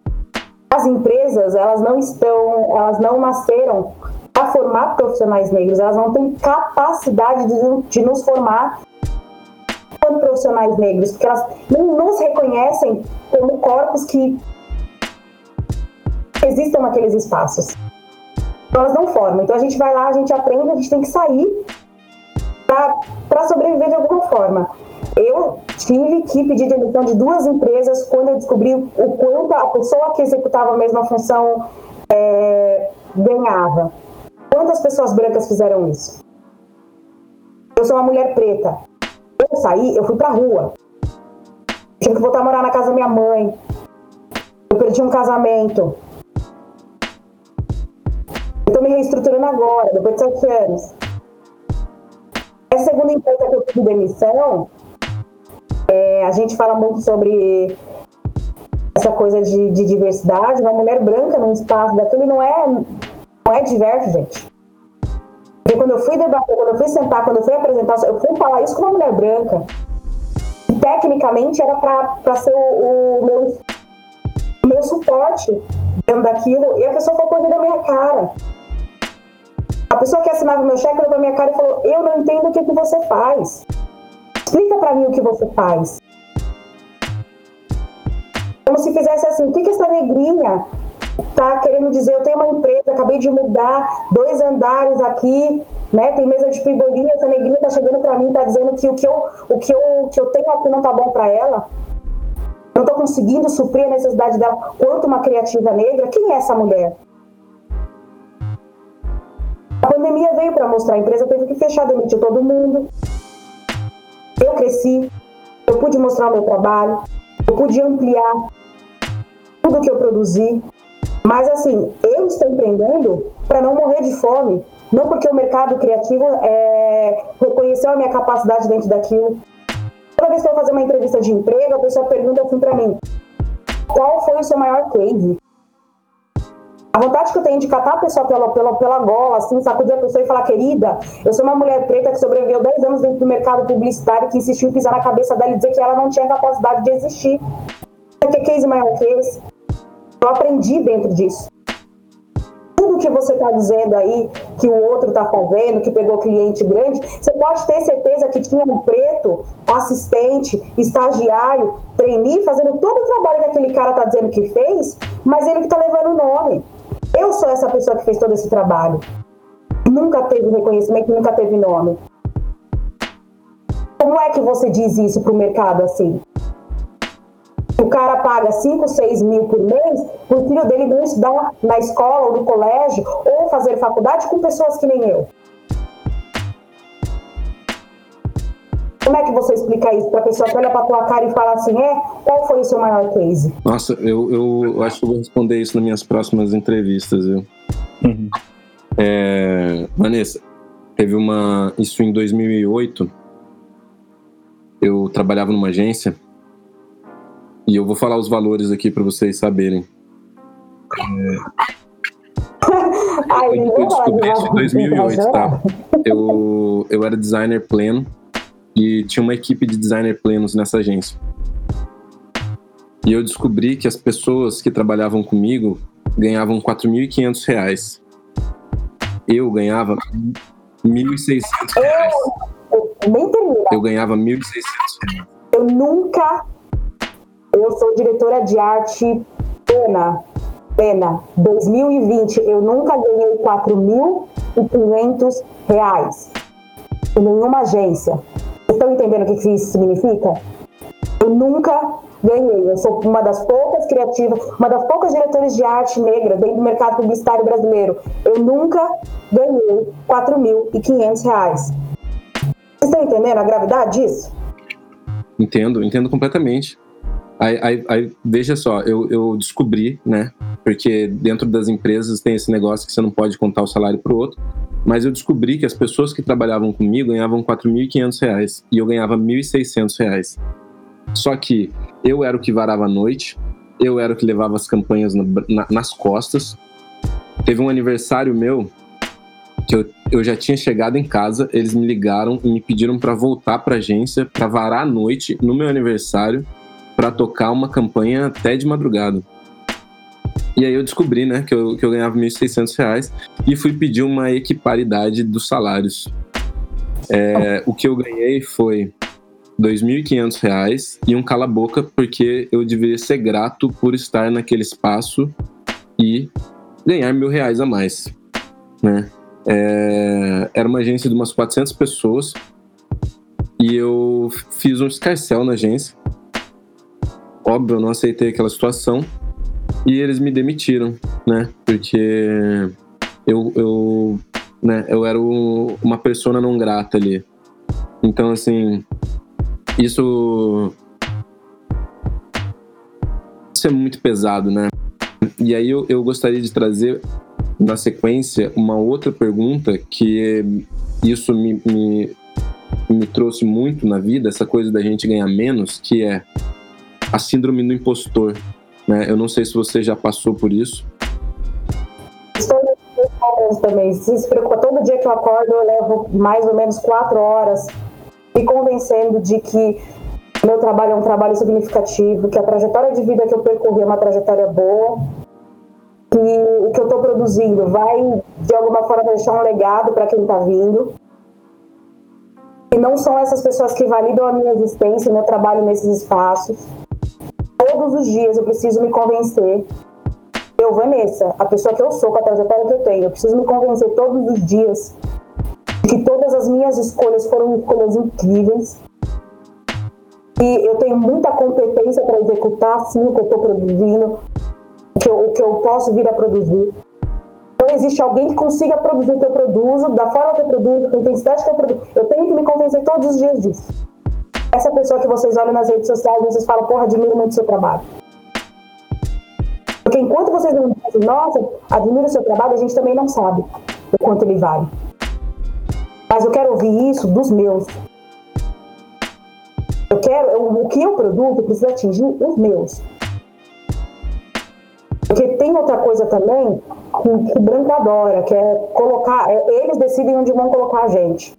as empresas, elas não estão, elas não nasceram para formar profissionais negros, elas não têm capacidade de, de nos formar como profissionais negros, porque elas não nos reconhecem como corpos que existam naqueles espaços. Então, elas não formam. Então a gente vai lá, a gente aprende, a gente tem que sair para sobreviver de alguma forma. Eu tive que pedir demissão de duas empresas quando eu descobri o quanto a pessoa que executava a mesma função é, ganhava. Quantas pessoas brancas fizeram isso? Eu sou uma mulher preta. Eu saí, eu fui pra rua. Tive que voltar a morar na casa da minha mãe. Eu perdi um casamento. Eu tô me reestruturando agora, depois de sete anos. Essa segunda empresa que eu pedi demissão, é, a gente fala muito sobre essa coisa de, de, diversidade. Uma mulher branca num espaço daquele não é, não é diverso, gente. Quando eu fui debater, quando eu fui sentar, quando eu fui apresentar, eu fui falar isso com uma mulher branca. E tecnicamente era para ser o, o, meu, meu suporte dentro daquilo. E a pessoa falou coisa da minha cara. A pessoa que assinava meu cheque olhou pra minha cara e falou: Eu não entendo o que, que você faz. Explica para mim o que você faz. Como se fizesse assim: O que, que essa negrinha tá querendo dizer, eu tenho uma empresa, acabei de mudar dois andares aqui, né? Tem mesa de pibolinha, essa negrinha tá chegando para mim, tá dizendo que o que eu, o que eu, que eu tenho aqui não tá bom para ela. Não tô conseguindo suprir a necessidade dela quanto uma criativa negra. Quem é essa mulher? A pandemia veio para mostrar, a empresa teve que fechar, demitiu todo mundo. Eu cresci, eu pude mostrar o meu trabalho, eu pude ampliar tudo que eu produzi, mas assim, eu estou empreendendo para não morrer de fome, não porque o mercado criativo é, reconheceu a minha capacidade dentro daquilo. Toda vez que eu vou fazer uma entrevista de emprego, a pessoa pergunta assim para mim: qual foi o seu maior case? A vontade que eu tenho de catar a pessoa pela, pela, pela gola, assim, sacudir a pessoa e falar, querida, eu sou uma mulher preta que sobreviveu 10 anos dentro do mercado publicitário, que insistiu em pisar na cabeça dela e dizer que ela não tinha capacidade de existir. Que case maior que esse? Eu aprendi dentro disso. Tudo que você está dizendo aí, que o outro está fazendo, que pegou cliente grande, você pode ter certeza que tinha um preto, assistente, estagiário, trainee, fazendo todo o trabalho que aquele cara está dizendo que fez, mas ele que está levando o nome. Eu sou essa pessoa que fez todo esse trabalho. Nunca teve reconhecimento, nunca teve nome. Como é que você diz isso para o mercado assim? O cara paga 5, 6 mil por mês o filho dele não estudar na escola ou no colégio ou fazer faculdade com pessoas que nem eu. Como é que você explica isso para a pessoa que olha para tua cara e fala assim, é, qual foi o seu maior case? Nossa, eu, eu acho que eu vou responder isso nas minhas próximas entrevistas, viu? Uhum. É, Vanessa, teve uma. Isso em 2008. Eu trabalhava numa agência. E eu vou falar os valores aqui para vocês saberem. É, Ai, eu descobri isso em 2008, tá? Eu, eu era designer pleno e tinha uma equipe de designer plenos nessa agência. E eu descobri que as pessoas que trabalhavam comigo ganhavam 4.500 reais. Eu ganhava 1.600 reais. Eu, termina. Eu ganhava 1.600 reais. Eu nunca... Eu sou diretora de arte plena. Plena. 2020, eu nunca ganhei 4.500 reais. Em nenhuma agência. Estão entendendo o que isso significa? Eu nunca ganhei. Eu sou uma das poucas criativas, uma das poucas diretores de arte negra dentro do mercado publicitário brasileiro. Eu nunca ganhei 4.500 reais. Vocês estão entendendo a gravidade disso? Entendo, entendo completamente. Aí, aí, aí veja só, eu, eu, descobri, né? Porque dentro das empresas tem esse negócio que você não pode contar o salário para o outro. Mas eu descobri que as pessoas que trabalhavam comigo ganhavam 4.500 reais e eu ganhava 1.600 reais. Só que eu era o que varava a noite, eu era o que levava as campanhas na, na, nas costas. Teve um aniversário meu que eu, eu já tinha chegado em casa, eles me ligaram e me pediram para voltar para agência para varar a noite no meu aniversário para tocar uma campanha até de madrugada. E aí eu descobri, né, que eu, que eu ganhava 1.600 reais e fui pedir uma equiparidade dos salários. É, o que eu ganhei foi R$ 2.500 e um cala-boca, porque eu deveria ser grato por estar naquele espaço e ganhar mil reais a mais. Né? É, era uma agência de umas 400 pessoas e eu fiz um escarcel na agência. Óbvio, eu não aceitei aquela situação e eles me demitiram, né? Porque eu, eu, né, eu era o, uma persona não grata ali. Então, assim, isso. Isso é muito pesado, né? E aí eu, eu gostaria de trazer na sequência uma outra pergunta que isso me, me, me trouxe muito na vida, essa coisa da gente ganhar menos, que é a síndrome do impostor. Né? Eu não sei se você já passou por isso. Estou também. Se preocupa, todo dia que eu acordo, eu levo mais ou menos quatro horas me convencendo de que meu trabalho é um trabalho significativo, que a trajetória de vida que eu percorri é uma trajetória boa, que o que eu estou produzindo vai, de alguma forma, deixar um legado para quem está vindo. E não são essas pessoas que validam a minha existência e meu trabalho nesses espaços. Todos os dias eu preciso me convencer. Eu, Vanessa, a pessoa que eu sou, com a trajetória que eu tenho, eu preciso me convencer todos os dias que todas as minhas escolhas foram escolhas incríveis. E eu tenho muita competência para executar, sim, o que eu estou produzindo, o que, eu, o que eu posso vir a produzir. Não existe alguém que consiga produzir o que eu produzo, da forma que eu produzo, com a intensidade que eu produzo. Eu tenho que me convencer todos os dias disso. Essa pessoa que vocês olham nas redes sociais, vocês falam, porra, admiro muito o seu trabalho. Porque enquanto vocês não dizem, nossa, admiro o seu trabalho, a gente também não sabe o quanto ele vale. Mas eu quero ouvir isso dos meus. Eu quero, eu, o que eu produzo precisa atingir os meus. Porque tem outra coisa também que, que Branco adora, que é colocar. É, eles decidem onde vão colocar a gente.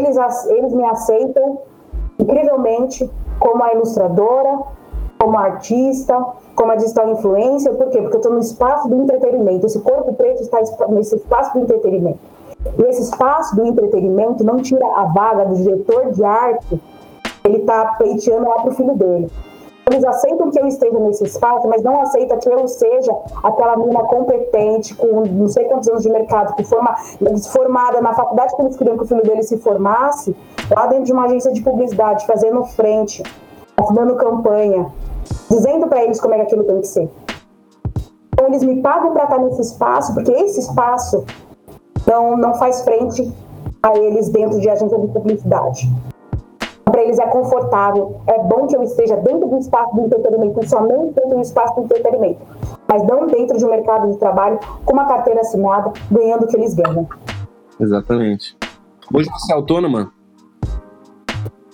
Eles, eles me aceitam incrivelmente como a ilustradora, como artista, como a digital influencer, por quê? Porque eu estou no espaço do entretenimento. Esse corpo preto está nesse espaço do entretenimento. E esse espaço do entretenimento não tira a vaga do diretor de arte, ele está pleiteando lá para o filho dele. Eles aceitam que eu esteja nesse espaço, mas não aceitam que eu seja aquela menina competente, com não sei quantos anos de mercado, que forma, formada na faculdade que eles queriam que o filho dele se formasse, lá dentro de uma agência de publicidade, fazendo frente, dando campanha, dizendo para eles como é que aquilo tem que ser. Então eles me pagam para estar nesse espaço, porque esse espaço não, não faz frente a eles dentro de agência de publicidade. Para eles é confortável, é bom que eu esteja dentro do espaço do entretenimento, somente dentro do espaço do entretenimento. mas não dentro de um mercado de trabalho com uma carteira assinada, ganhando o que eles ganham. Exatamente. Hoje você é autônoma?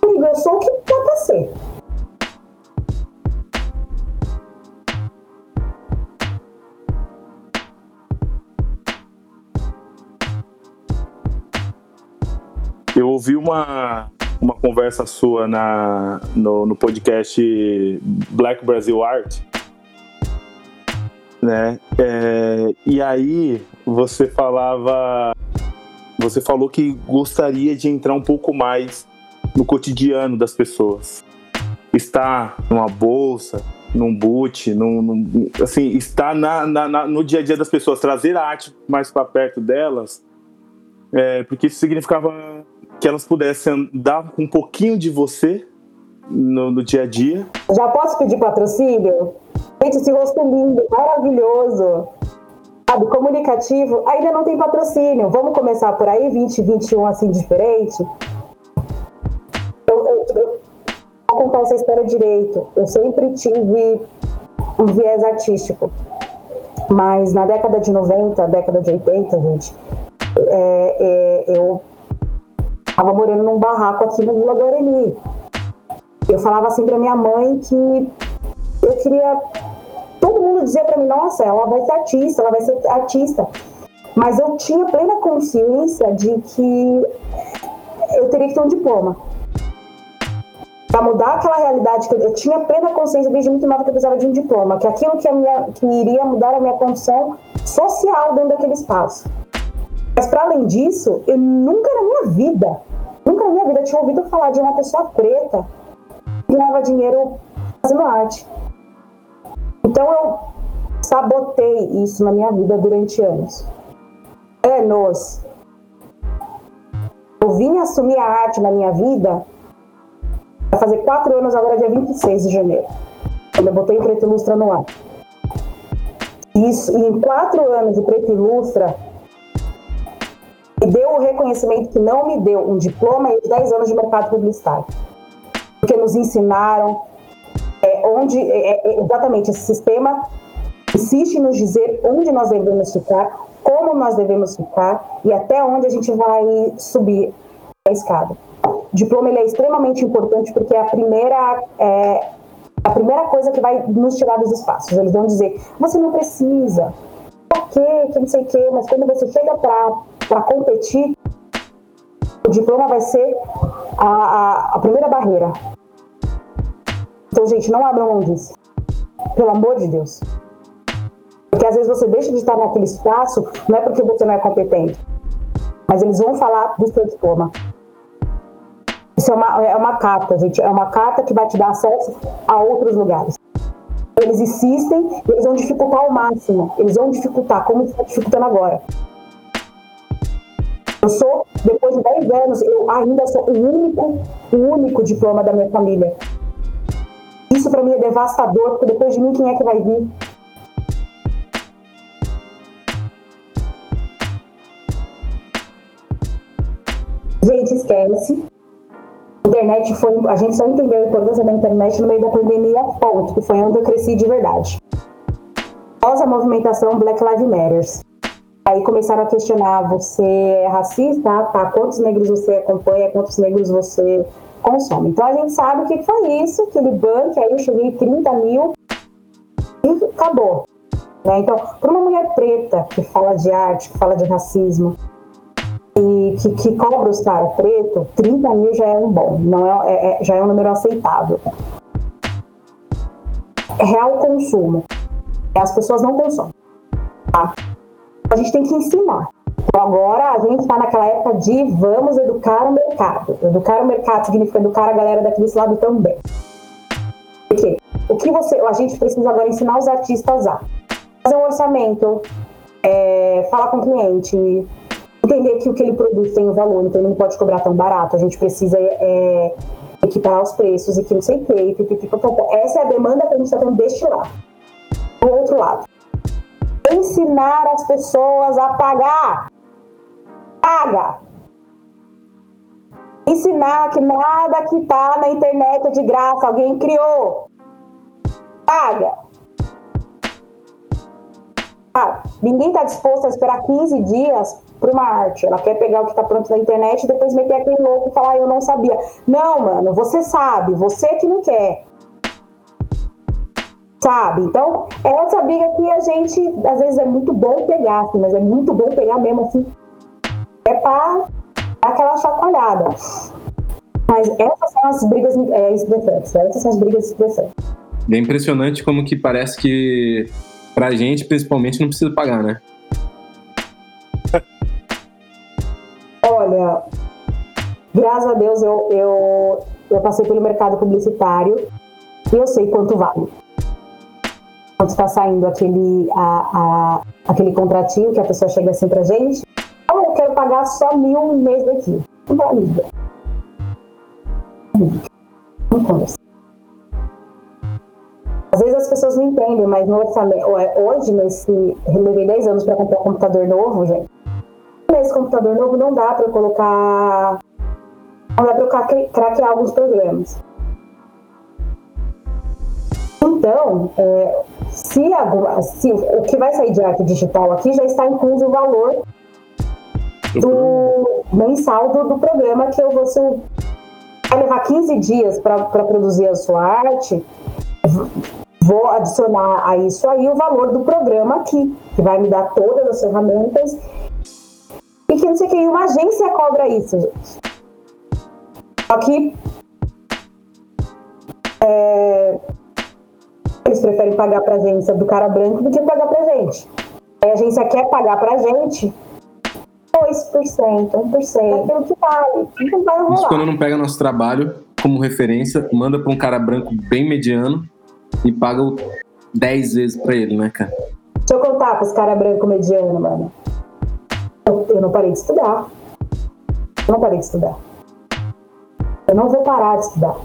Amigo, eu sou o que dá pra ser. Eu ouvi uma, uma conversa sua na, no, no podcast Black Brazil Art, né? É, e aí você falava, você falou que gostaria de entrar um pouco mais no cotidiano das pessoas, estar numa bolsa, num boot, num, num, assim, estar na, na, na, no dia a dia das pessoas, trazer a arte mais para perto delas, é, porque isso significava que elas pudessem dar um pouquinho de você no, no dia a dia. Já posso pedir patrocínio? Gente, esse rosto lindo, maravilhoso. Sabe, comunicativo, ainda não tem patrocínio. Vamos começar por aí, 2021 assim diferente? Eu, eu, eu vou contar essa história direito. Eu sempre tive um viés artístico. Mas na década de 90, década de 80, gente, é, é, eu estava morando num barraco aqui no Vila Guarani. Eu falava assim para minha mãe que eu queria. Todo mundo dizia para mim: nossa, ela vai ser artista, ela vai ser artista. Mas eu tinha plena consciência de que eu teria que ter um diploma. Para mudar aquela realidade, que eu tinha plena consciência desde muito nova que eu precisava de um diploma, que aquilo que, minha, que iria mudar a minha condição social dentro daquele espaço. Mas para além disso, eu nunca na minha vida, na minha vida tinha ouvido falar de uma pessoa preta que ganhava dinheiro fazendo arte. Então eu sabotei isso na minha vida durante anos. Anos. Eu vim assumir a arte na minha vida vai fazer quatro anos agora, dia 26 de janeiro. Quando eu botei o Preto Ilustra no ar. Isso, e em quatro anos de Preto Ilustra, me deu o reconhecimento que não me deu um diploma e os 10 anos de mercado publicitário. Porque nos ensinaram é, onde, é, é, exatamente, esse sistema insiste em nos dizer onde nós devemos ficar, como nós devemos ficar e até onde a gente vai subir a escada. O diploma ele é extremamente importante porque é a primeira é, a primeira coisa que vai nos tirar dos espaços. Eles vão dizer: você não precisa, pra quê, que não sei o quê, mas quando você chega para para competir, o diploma vai ser a, a, a, primeira barreira. Então, gente, não abram mão disso. Pelo amor de Deus. Porque às vezes você deixa de estar naquele espaço, não é porque você não é competente, mas eles vão falar do seu diploma. Isso é uma, é uma carta, gente. É uma carta que vai te dar acesso a outros lugares. Eles insistem, eles vão dificultar ao máximo. Eles vão dificultar, como está dificultando agora. Eu sou, depois de 10 anos, eu ainda sou o único, o único diploma da minha família. Isso para mim é devastador, porque depois de mim, quem é que vai vir? Gente, esquece. A internet foi. A gente só entendeu a importância da internet no meio da pandemia, ponto, que foi onde eu cresci de verdade. Após a movimentação Black Lives Matter. Aí começaram a questionar: você é racista? Tá, quantos negros você acompanha? Quantos negros você consome? Então a gente sabe o que foi isso, aquele ban, que aí eu cheguei 30 mil e acabou. Né? Então, para uma mulher preta que fala de arte, que fala de racismo, e que, que cobra os caras preto, 30 mil já é um bom, não é, é, é, já é um número aceitável. É real consumo. As pessoas não consomem. Tá? A gente tem que ensinar. Então, agora a gente está naquela época de vamos educar o mercado. Educar o mercado significa educar a galera daquele lado também. Por quê? O que você, a gente precisa agora ensinar os artistas a fazer um orçamento, é, falar com o cliente, entender que o que ele produz tem um valor, então ele não pode cobrar tão barato. A gente precisa é, equiparar os preços e que não sei o quê. Essa é a demanda que a gente está tendo deste lado. Do outro lado, ensinar as pessoas a pagar. Paga. Ensinar que nada que está na internet é de graça, alguém criou. Paga. Ah, ninguém está disposto a esperar 15 dias para uma arte. Ela quer pegar o que está pronto na internet e depois meter aquele louco e falar, ah, eu não sabia. Não, mano, você sabe, você que não quer. Sabe? Então, é essa briga que a gente, às vezes, é muito bom pegar, assim, mas é muito bom pegar mesmo, assim. É para dar aquela chacoalhada. Mas essas são as brigas é, estressantes. Essas são as brigas estressantes. É impressionante como que parece que pra gente, principalmente, não precisa pagar, né? Olha, graças a Deus eu, eu, eu passei pelo mercado publicitário e eu sei quanto vale. Quando está saindo aquele, a, a, aquele contratinho que a pessoa chega assim pra gente, oh, eu quero pagar só mil um mês daqui. Não vale. Não. Às vezes as pessoas não entendem, mas no orçamento, hoje, nesse, eu levei 10 anos para comprar um computador novo, gente. Nesse computador novo não dá para colocar. Não dá para craquear alguns programas. Então, é, se, alguma, se o que vai sair de arte digital aqui já está incluso o valor do mensal do, do programa que eu vou ser, vai levar 15 dias para produzir a sua arte, vou adicionar a isso aí o valor do programa aqui, que vai me dar todas as ferramentas e que não sei o que, uma agência cobra isso, gente. Só que preferem pagar pra agência do cara branco do que pagar pra gente. a agência quer pagar pra gente 2%, 1%, é aquilo que vale. Não vai rolar. Isso quando não pega nosso trabalho como referência, manda pra um cara branco bem mediano e paga 10 vezes pra ele, né, cara? Deixa eu contar pros caras branco mediano, mano. Eu, eu não parei de estudar. Eu não parei de estudar. Eu não vou parar de estudar.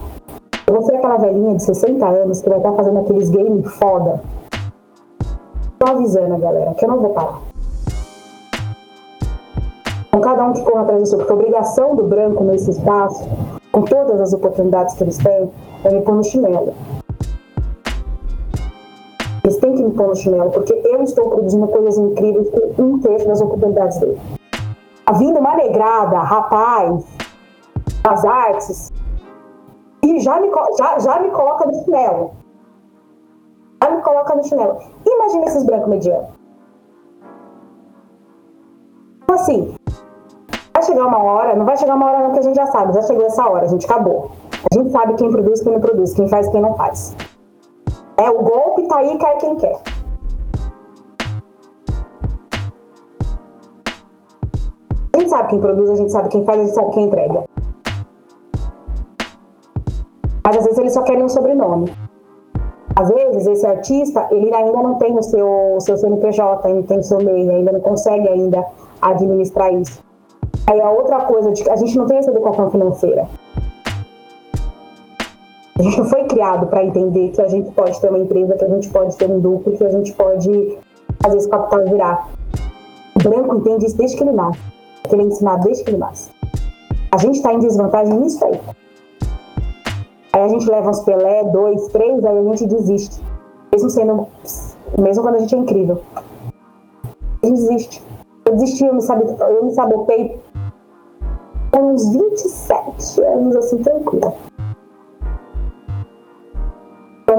Eu vou ser aquela velhinha de 60 anos que vai estar fazendo aqueles games foda. Tô avisando, galera, que eu não vou parar. Então, cada um que corra atrás disso, porque a obrigação do branco nesse espaço, com todas as oportunidades que eles têm, é me pôr no chinelo. Eles têm que me pôr no chinelo, porque eu estou produzindo coisas incríveis com um terço das oportunidades dele. A vindo uma negrada, rapaz, das artes, e já me, já, já me coloca no chinelo. Já me coloca no chinelo. Imagina esses brancos medianos. Então, assim, vai chegar uma hora, não vai chegar uma hora não que a gente já sabe, já chegou essa hora, a gente acabou. A gente sabe quem produz, quem não produz, quem faz, quem não faz. É, o golpe tá aí, cai quem quer. A gente sabe quem produz, a gente sabe quem faz, a gente sabe quem entrega. Às vezes eles só querem um sobrenome. Às vezes esse artista, ele ainda não tem o seu, seu CNPJ, ainda tem o seu MEI, ainda não consegue ainda administrar isso. Aí a outra coisa, a gente não tem essa educação financeira. A gente foi criado para entender que a gente pode ter uma empresa, que a gente pode ter um duplo, que a gente pode fazer esse capital virar. O branco entende isso desde que ele nasce. Que ele é ensinado desde que ele nasce. A gente está em desvantagem nisso aí. Aí a gente leva uns Pelé, dois, três, aí a gente desiste. Mesmo sendo. Mesmo quando a gente é incrível. A gente desiste. Eu desisti, eu me, sabe, eu me sabotei por uns 27 anos, assim, tranquila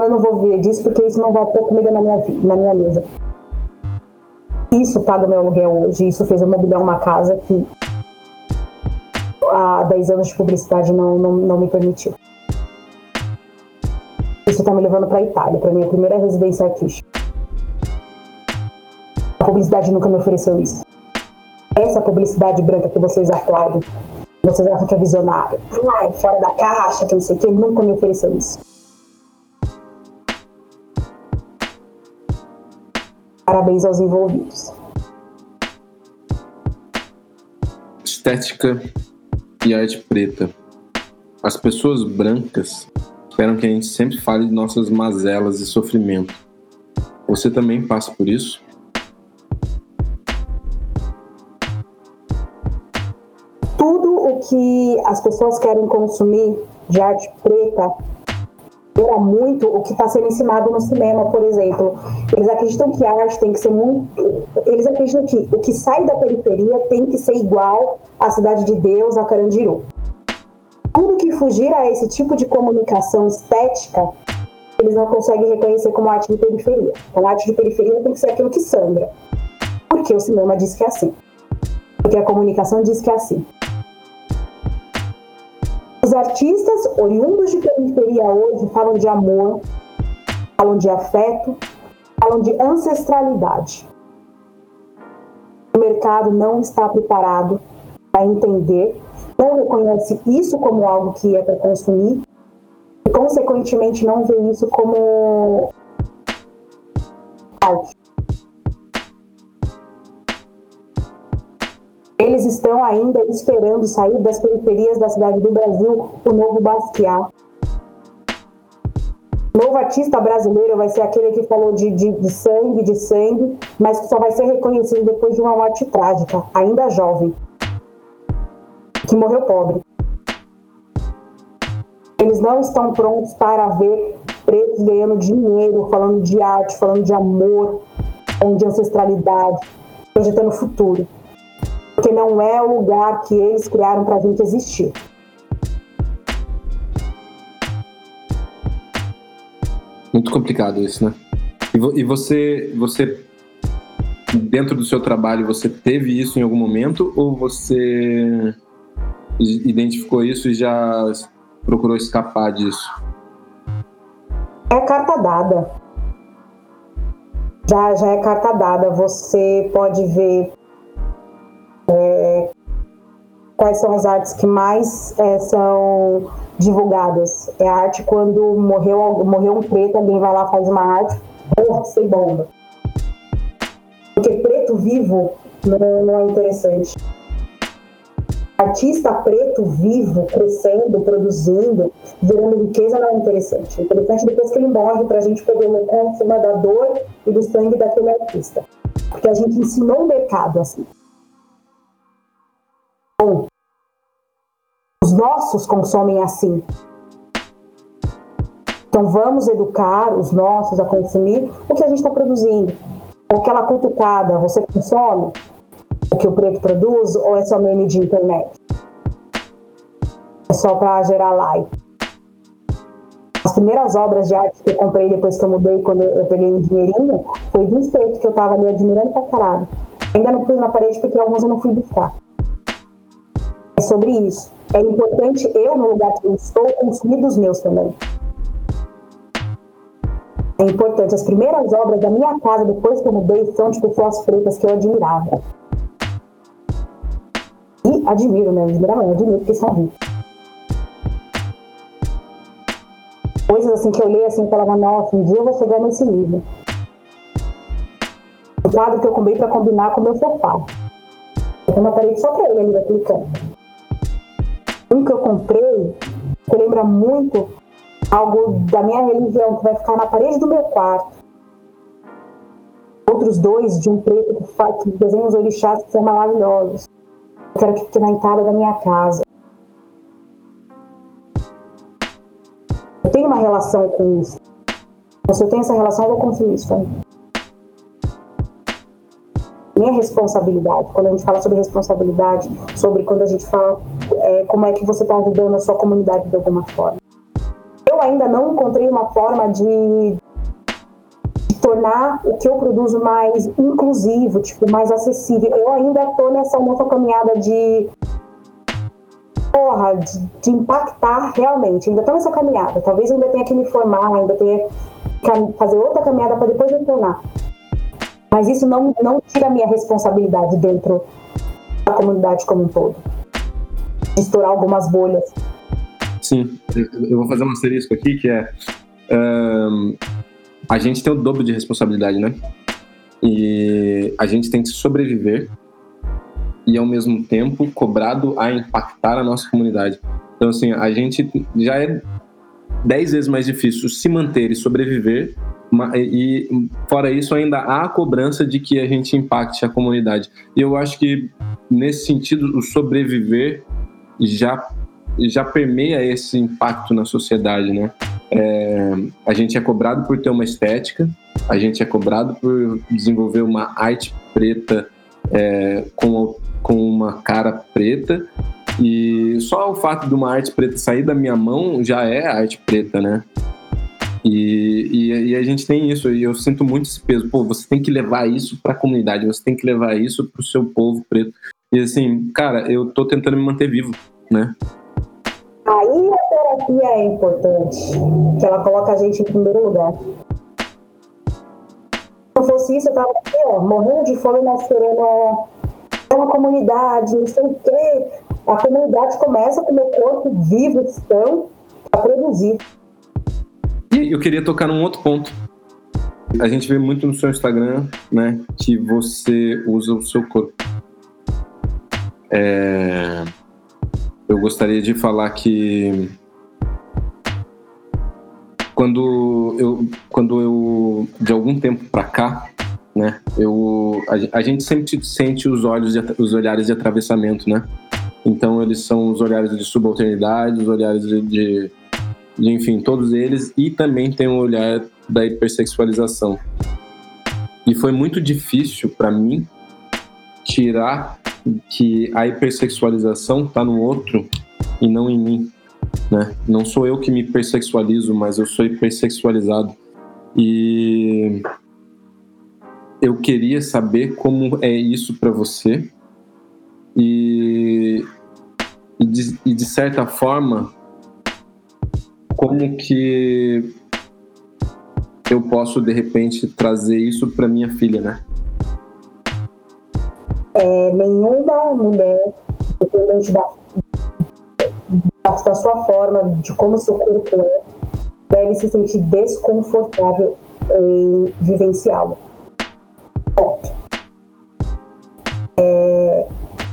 eu não vou ver disso porque isso não vai ter comida na minha, na minha mesa. Isso paga meu aluguel hoje, isso fez eu mobiliar uma casa que há 10 anos de publicidade não, não, não me permitiu. Está me levando para a Itália, para minha primeira residência artística. A publicidade nunca me ofereceu isso. Essa publicidade branca que vocês aplaudem, vocês acham que é visionária, ai, fora da caixa, que não sei o que, nunca me ofereceu isso. Parabéns aos envolvidos. Estética e arte preta. As pessoas brancas esperam que a gente sempre fale de nossas mazelas e sofrimento. Você também passa por isso? Tudo o que as pessoas querem consumir de arte preta, considera muito o que está sendo ensinado no cinema, por exemplo. Eles acreditam que a arte tem que ser muito. Eles acreditam que o que sai da periferia tem que ser igual à Cidade de Deus, a Carandiru. Tudo que fugir a esse tipo de comunicação estética, eles não conseguem reconhecer como arte de periferia. Então, arte de periferia tem que ser aquilo que sangra. Porque o cinema diz que é assim. Porque a comunicação diz que é assim. Os artistas oriundos de periferia hoje falam de amor, falam de afeto, falam de ancestralidade. O mercado não está preparado para entender, não reconhece isso como algo que é para consumir e, consequentemente, não vê isso como arte. Eles estão ainda esperando sair das periferias da cidade do Brasil o novo Basquiat. O novo artista brasileiro vai ser aquele que falou de, de, de sangue, de sangue, mas que só vai ser reconhecido depois de uma morte trágica, ainda jovem, que morreu pobre. Eles não estão prontos para ver pretos ganhando dinheiro, falando de arte, falando de amor, falando de ancestralidade, projetando o futuro porque não é o lugar que eles criaram para a gente existir. Muito complicado isso, né? E, você, você dentro do seu trabalho, você teve isso em algum momento ou você identificou isso e já procurou escapar disso? É carta dada. Já, já é carta dada. Você pode ver é, quais são as artes que mais é, são divulgadas? É a arte quando morreu, morreu um preto, alguém vai lá faz uma arte, porra, sem bomba. Porque preto vivo não, não é interessante. Artista preto vivo, crescendo, produzindo, gerando riqueza não é interessante. É interessante depois que ele morre para a gente poder lucrar em cima da dor e do sangue daquele artista. Porque a gente ensinou o mercado assim. Os nossos consomem assim. Então vamos educar os nossos a consumir o que a gente está produzindo. Aquela cutucada, você consome o que o preto produz ou é só meme de internet? É só para gerar like. As primeiras obras de arte que eu comprei depois que eu mudei, quando eu peguei um dinheirinho, foi de um preto que eu tava ali admirando pra caralho. Ainda não pus na parede porque alguns eu não fui buscar sobre isso. É importante eu, no lugar que eu estou, consumir dos meus também. É importante. As primeiras obras da minha casa, depois que eu mudei, são de pessoas pretas que eu admirava. Admiro, né? Admirava, admiro porque são ricos. Coisas assim que eu leio assim falava, nossa, um dia eu vou chegar nesse livro. O quadro que eu comprei para combinar com o meu sofá. Eu uma parede só para ele ali daquele canto. Um que eu comprei, que lembra muito algo da minha religião, que vai ficar na parede do meu quarto. Outros dois de um preto que, desenha os orixás que são maravilhosos. Eu quero que fique na entrada da minha casa. Eu tenho uma relação com isso. Se eu tenho essa relação, eu vou consumir isso também minha responsabilidade. Quando a gente fala sobre responsabilidade, sobre quando a gente fala é, como é que você está ajudando a sua comunidade de alguma forma. Eu ainda não encontrei uma forma de tornar o que eu produzo mais inclusivo, tipo, mais acessível. Eu ainda estou nessa nova caminhada de porra, de, de, impactar realmente. Ainda estou nessa caminhada. Talvez ainda tenha que me formar, ainda tenha que fazer outra caminhada para depois retornar. Mas isso não, não tira a minha responsabilidade dentro da comunidade como um todo. De estourar algumas bolhas. Sim, eu vou fazer um asterisco aqui que é. Um, a gente tem o dobro de responsabilidade, né? E a gente tem que sobreviver e ao mesmo tempo cobrado a impactar a nossa comunidade. Então, assim, a gente já é dez vezes mais difícil se manter e sobreviver e fora isso ainda há a cobrança de que a gente impacte a comunidade. E eu acho que nesse sentido o sobreviver já já permeia esse impacto na sociedade, né? É, a gente é cobrado por ter uma estética, a gente é cobrado por desenvolver uma arte preta é, com, com uma cara preta. E só o fato de uma arte preta sair da minha mão já é arte preta, né? E, e, e, a gente tem isso, e eu sinto muito esse peso. Pô, você tem que levar isso para a comunidade, você tem que levar isso para o seu povo preto. E assim, cara, eu tô tentando me manter vivo, né? Aí a terapia é importante, que ela coloca a gente em primeiro lugar. Se não fosse isso, eu tava aqui, ó, morrendo de fome, mas querendo uma comunidade, não sei o quê. A comunidade começa com o meu corpo vivo, estão, a produzir. E eu queria tocar num outro ponto. A gente vê muito no seu Instagram, né, que você usa o seu corpo. É... Eu gostaria de falar que quando eu, quando eu de algum tempo para cá, né, eu a, a, gente sempre sente os olhos, de, os olhares de atravessamento, né? Então eles são os olhares de subalternidade, os olhares de, de de, enfim, todos eles, e também tem o olhar da hipersexualização. E foi muito difícil para mim tirar que a hipersexualização está no outro e não em mim. Né? Não sou eu que me hipersexualizo, mas eu sou hipersexualizado. E eu queria saber como é isso para você e, e de, e, de, certa forma, como que eu posso de repente trazer isso para minha filha, né? É, nenhuma mulher, independente da, da sua forma, de como seu corpo é, deve se sentir desconfortável em vivenciá-lo. É,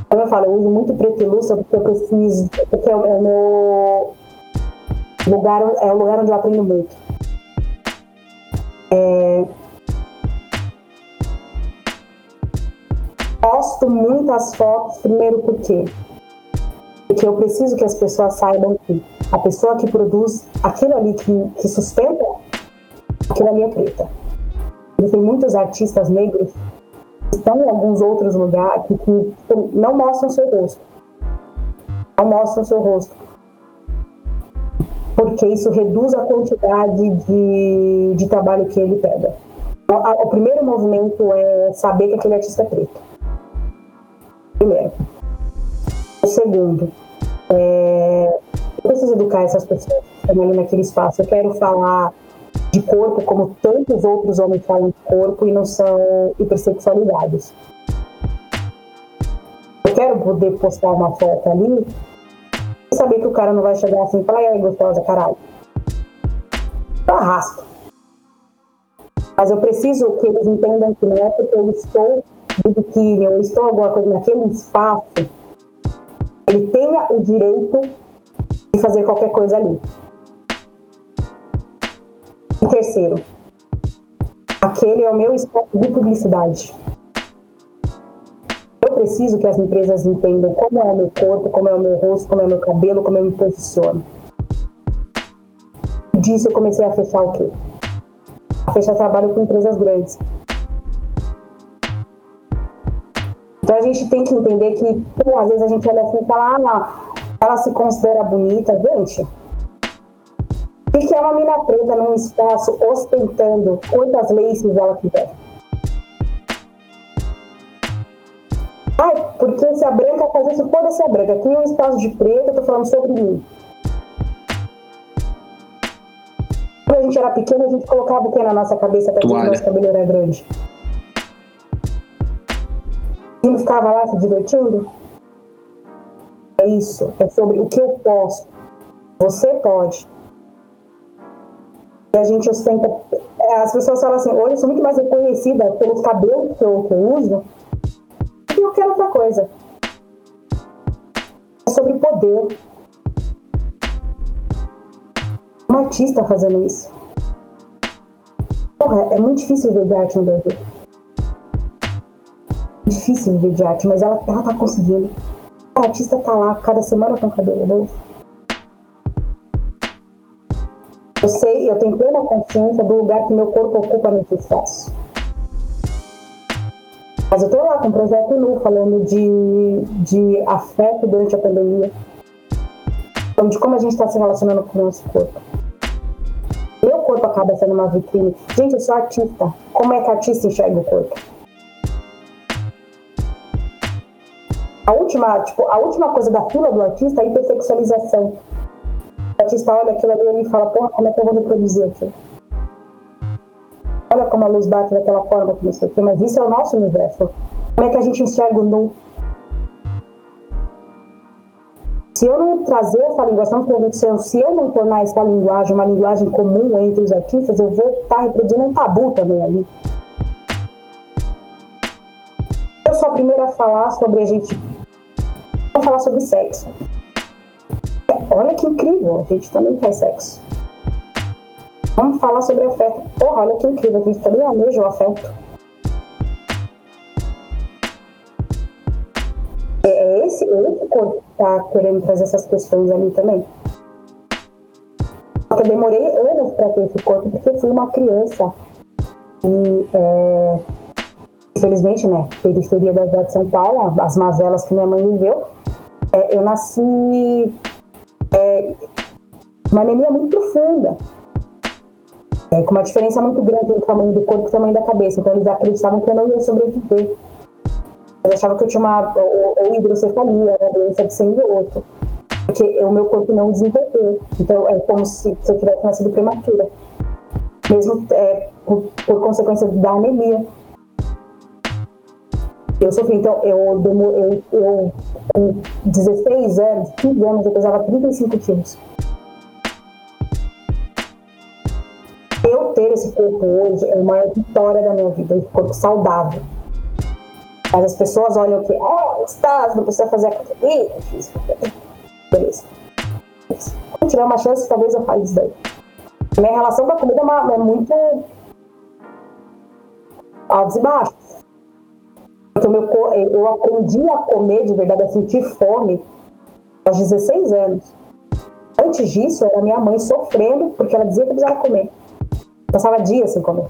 como eu falo, eu uso muito preto e lúcia porque eu preciso, porque é o meu lugar, é o lugar onde eu aprendo muito. É... Posto muitas fotos, primeiro porque porque eu preciso que as pessoas saibam que a pessoa que produz aquilo ali que, que sustenta, aquilo ali é preta. E tem muitos artistas negros que estão em alguns outros lugares que, que não mostram seu rosto. Não mostram seu rosto porque isso reduz a quantidade de, de trabalho que ele pega. O, o primeiro movimento é saber que aquele artista é preto. Primeiro. O segundo, é, eu preciso educar essas pessoas que estão ali naquele espaço. Eu quero falar de corpo como tantos outros homens falam de corpo e não são hipersexualidades. Eu quero poder postar uma foto ali saber que o cara não vai chegar assim e falar, e aí, gostosa, caralho. Eu arrasto. Mas eu preciso que eles entendam que não é porque eu estou de biquíni, eu estou alguma coisa naquele espaço, ele tenha o direito de fazer qualquer coisa ali. E terceiro, aquele é o meu espaço de publicidade preciso que as empresas entendam como é o meu corpo, como é o meu rosto, como é o meu cabelo, como eu me posiciono. Disso eu comecei a fechar o quê? A fechar trabalho com empresas grandes. Então a gente tem que entender que, pô, às vezes a gente olha assim e fala, ah, ela se considera bonita. Gente, o que é uma mina preta num espaço ostentando quantas laces ela quiser? Ai, porque se a branca faz isso, pode ser a branca. Aqui é um espaço de preto, eu tô falando sobre mim. Quando a gente era pequeno, a gente colocava o que na nossa cabeça para que o nosso cabelo era grande? Ele ficava lá se divertindo? É isso. É sobre o que eu posso. Você pode. E a gente ostenta. As pessoas falam assim: hoje eu sou muito mais reconhecida pelos cabelos que eu, que eu uso e qualquer outra coisa. É sobre poder. Um artista fazendo isso. Porra, é muito difícil ver arte no Brasil. Difícil ver de arte, mas ela, ela tá conseguindo. A artista tá lá, cada semana com cabelo novo. Eu sei, eu tenho plena consciência do lugar que meu corpo ocupa nesse espaço. Mas eu estou lá com o projeto Nu, falando de, de afeto durante a pandemia. Então, de como a gente está se relacionando com o nosso corpo. Meu corpo acaba sendo uma vitrine. Gente, eu sou artista. Como é que artista enxerga o corpo? A última, tipo, a última coisa da fila do artista é a hipersexualização. O artista olha aquilo ali e fala, porra, como é que eu vou reproduzir aquilo? Olha como a luz bate daquela forma, que não sei mas isso é o nosso universo. Como é que a gente enxerga o nu? Se eu não trazer essa linguagem, produção, se eu não tornar essa linguagem uma linguagem comum entre os artistas, eu vou estar reproduzindo um tabu também ali. Eu sou a primeira a falar sobre a gente Vamos falar sobre sexo. Olha que incrível, a gente também quer sexo. Vamos falar sobre afeto. Porra, olha que incrível, a gente também almeja o afeto. É, é esse, esse corpo que está querendo trazer essas questões ali também. Eu demorei anos para ter esse corpo, porque fui uma criança. E, é, infelizmente, né, periferia da cidade de São Paulo, as mazelas que minha mãe viveu, é, eu nasci é, uma anemia muito profunda, é, com uma diferença muito grande entre o tamanho do corpo e o tamanho da cabeça. Então eles acreditavam que eu não ia sobreviver. Eles achavam que eu tinha uma ou, ou hidrocefalia, uma doença de sangue outro, porque o meu corpo não desenvolveu. Então é como se, se eu tivesse nascido prematura, mesmo é, por, por consequência da anemia. Eu sofri, então, eu, eu, eu, com 16 anos, 15 anos, eu pesava 35 quilos. Eu ter esse corpo hoje é uma vitória da minha vida, um corpo saudável. Mas as pessoas olham que, oh, está, não precisa fazer academia. Beleza. Quando tiver uma chance, talvez eu faça isso daí. Minha relação com a comida é, uma, é muito altos e baixos. Então, eu, eu aprendi a comer de verdade, a sentir fome aos 16 anos. Antes disso, era minha mãe sofrendo porque ela dizia que precisava comer. Passava dias sem comer.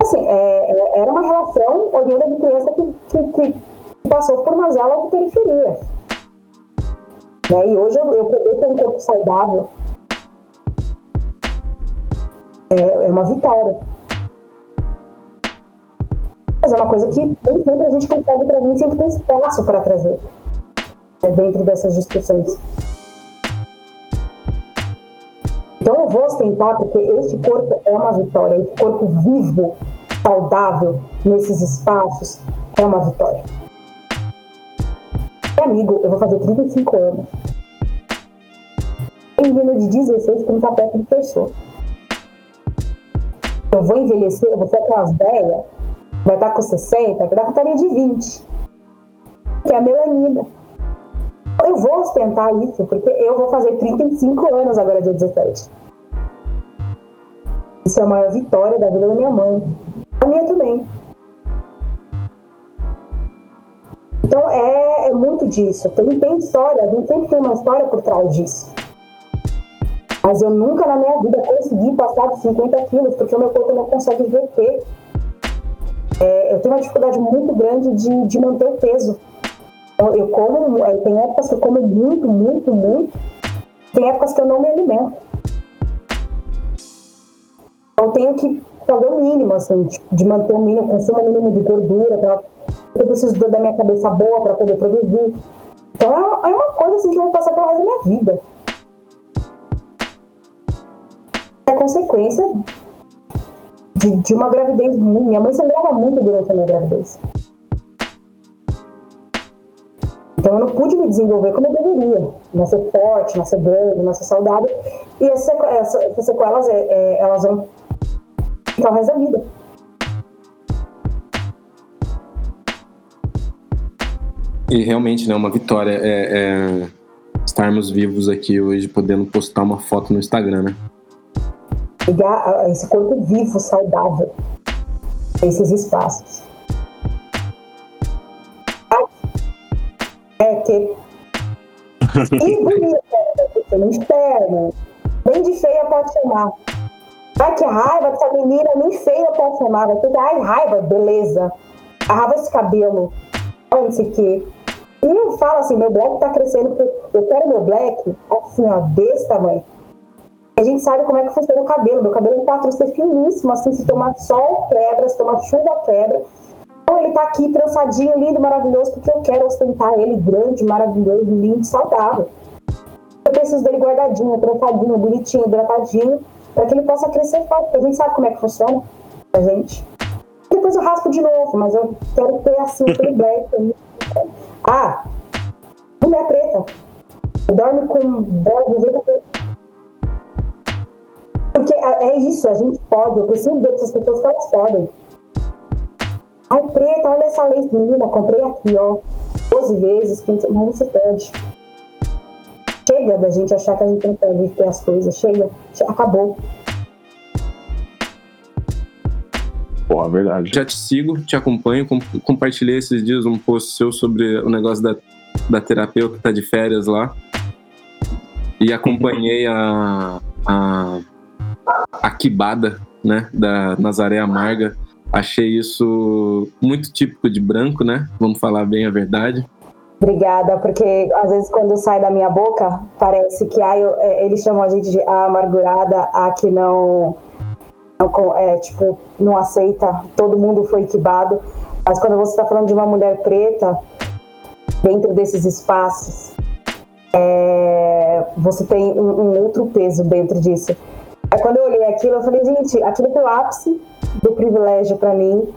Assim, é, é era uma relação oriunda de criança que, que, que passou por uma zela de periferia. Né? E hoje eu, eu poder ter um corpo saudável é, é uma vitória. Mas é uma coisa que nem sempre a gente consegue trazer, nem sempre tem espaço para trazer né, dentro dessas discussões. Então eu vou ostentar porque este corpo é uma vitória, esse corpo vivo, saudável nesses espaços é uma vitória. Amigo, eu vou fazer 35 anos. Tem menino de 16 que não tá perto de pessoa. Eu vou envelhecer, eu vou ser aquelas velhas vai estar com 60, vai dar com tarefa de 20, que é a melanina. Eu vou ostentar isso, porque eu vou fazer 35 anos agora, dia 17. Isso é a maior vitória da vida da minha mãe. A minha também. Então é, é muito disso. Tem, tem história, a gente sempre tem uma história por trás disso. Mas eu nunca na minha vida consegui passar de 50 quilos, porque o meu corpo não consegue reter é, eu tenho uma dificuldade muito grande de, de manter o peso. Eu, eu como, é, tem épocas que eu como muito, muito, muito. Tem épocas que eu não me alimento. Eu tenho que fazer o mínimo, assim, de manter o mínimo, consumo mínimo de gordura. Pra, eu preciso da minha cabeça boa para poder produzir. Então é, é uma coisa assim que eu vou passar pelo resto da minha vida. É consequência de, de uma gravidez. Minha mãe sangrava muito durante a minha gravidez. Então eu não pude me desenvolver como eu deveria. Nascer forte, nascer grande, nascer saudável. E essa, essa, essas sequelas, é, é, elas vão ficar o resto da vida. E realmente, né, uma vitória é, é estarmos vivos aqui hoje, podendo postar uma foto no Instagram, né? Pegar esse corpo vivo, saudável, esses espaços. É que. E bonita. vai no inferno. Nem de feia pode chamar. Ai, que raiva dessa menina, nem feia pode chamar. Vai ter, ai, raiva, beleza. A raiva esse cabelo. Olha não sei o quê. E eu falo assim, meu black tá crescendo, eu quero meu black assim, ó, desse tamanho. A gente sabe como é que funciona o cabelo. Meu cabelo é 4 ser finíssimo, assim, se tomar sol, quebra, se tomar chuva, quebra. Então ele tá aqui trançadinho, lindo, maravilhoso, porque eu quero ostentar ele grande, maravilhoso, lindo, saudável. Eu preciso dele guardadinho, trançadinho, bonitinho, hidratadinho, para que ele possa crescer forte. A gente sabe como é que funciona a gente. Depois eu raspo de novo, mas eu quero ter assim, aquele black. Ah, mulher preta. Dorme com que. Porque é, é isso, a gente pode. Eu preciso ver essas pessoas que elas podem. Ai, preta, olha essa lei menina, comprei aqui, ó. 12 vezes, 15, mas você pode. Chega da gente achar que a gente não pode ter as coisas. Chega, acabou. Pô, é verdade. Já te sigo, te acompanho. compartilhei esses dias um post seu sobre o negócio da, da terapeuta que tá de férias lá. E acompanhei a, a, a quibada, né, da Nazaré Amarga. Achei isso muito típico de branco, né? Vamos falar bem a verdade. Obrigada, porque às vezes quando sai da minha boca, parece que ah, eu, é, eles chamam a gente de a amargurada, a que não não, é, tipo, não aceita, todo mundo foi equibado. Mas quando você está falando de uma mulher preta, dentro desses espaços, é, você tem um, um, outro peso dentro disso. Aí quando eu olhei aquilo, eu falei, gente, aquilo foi o ápice do privilégio para mim.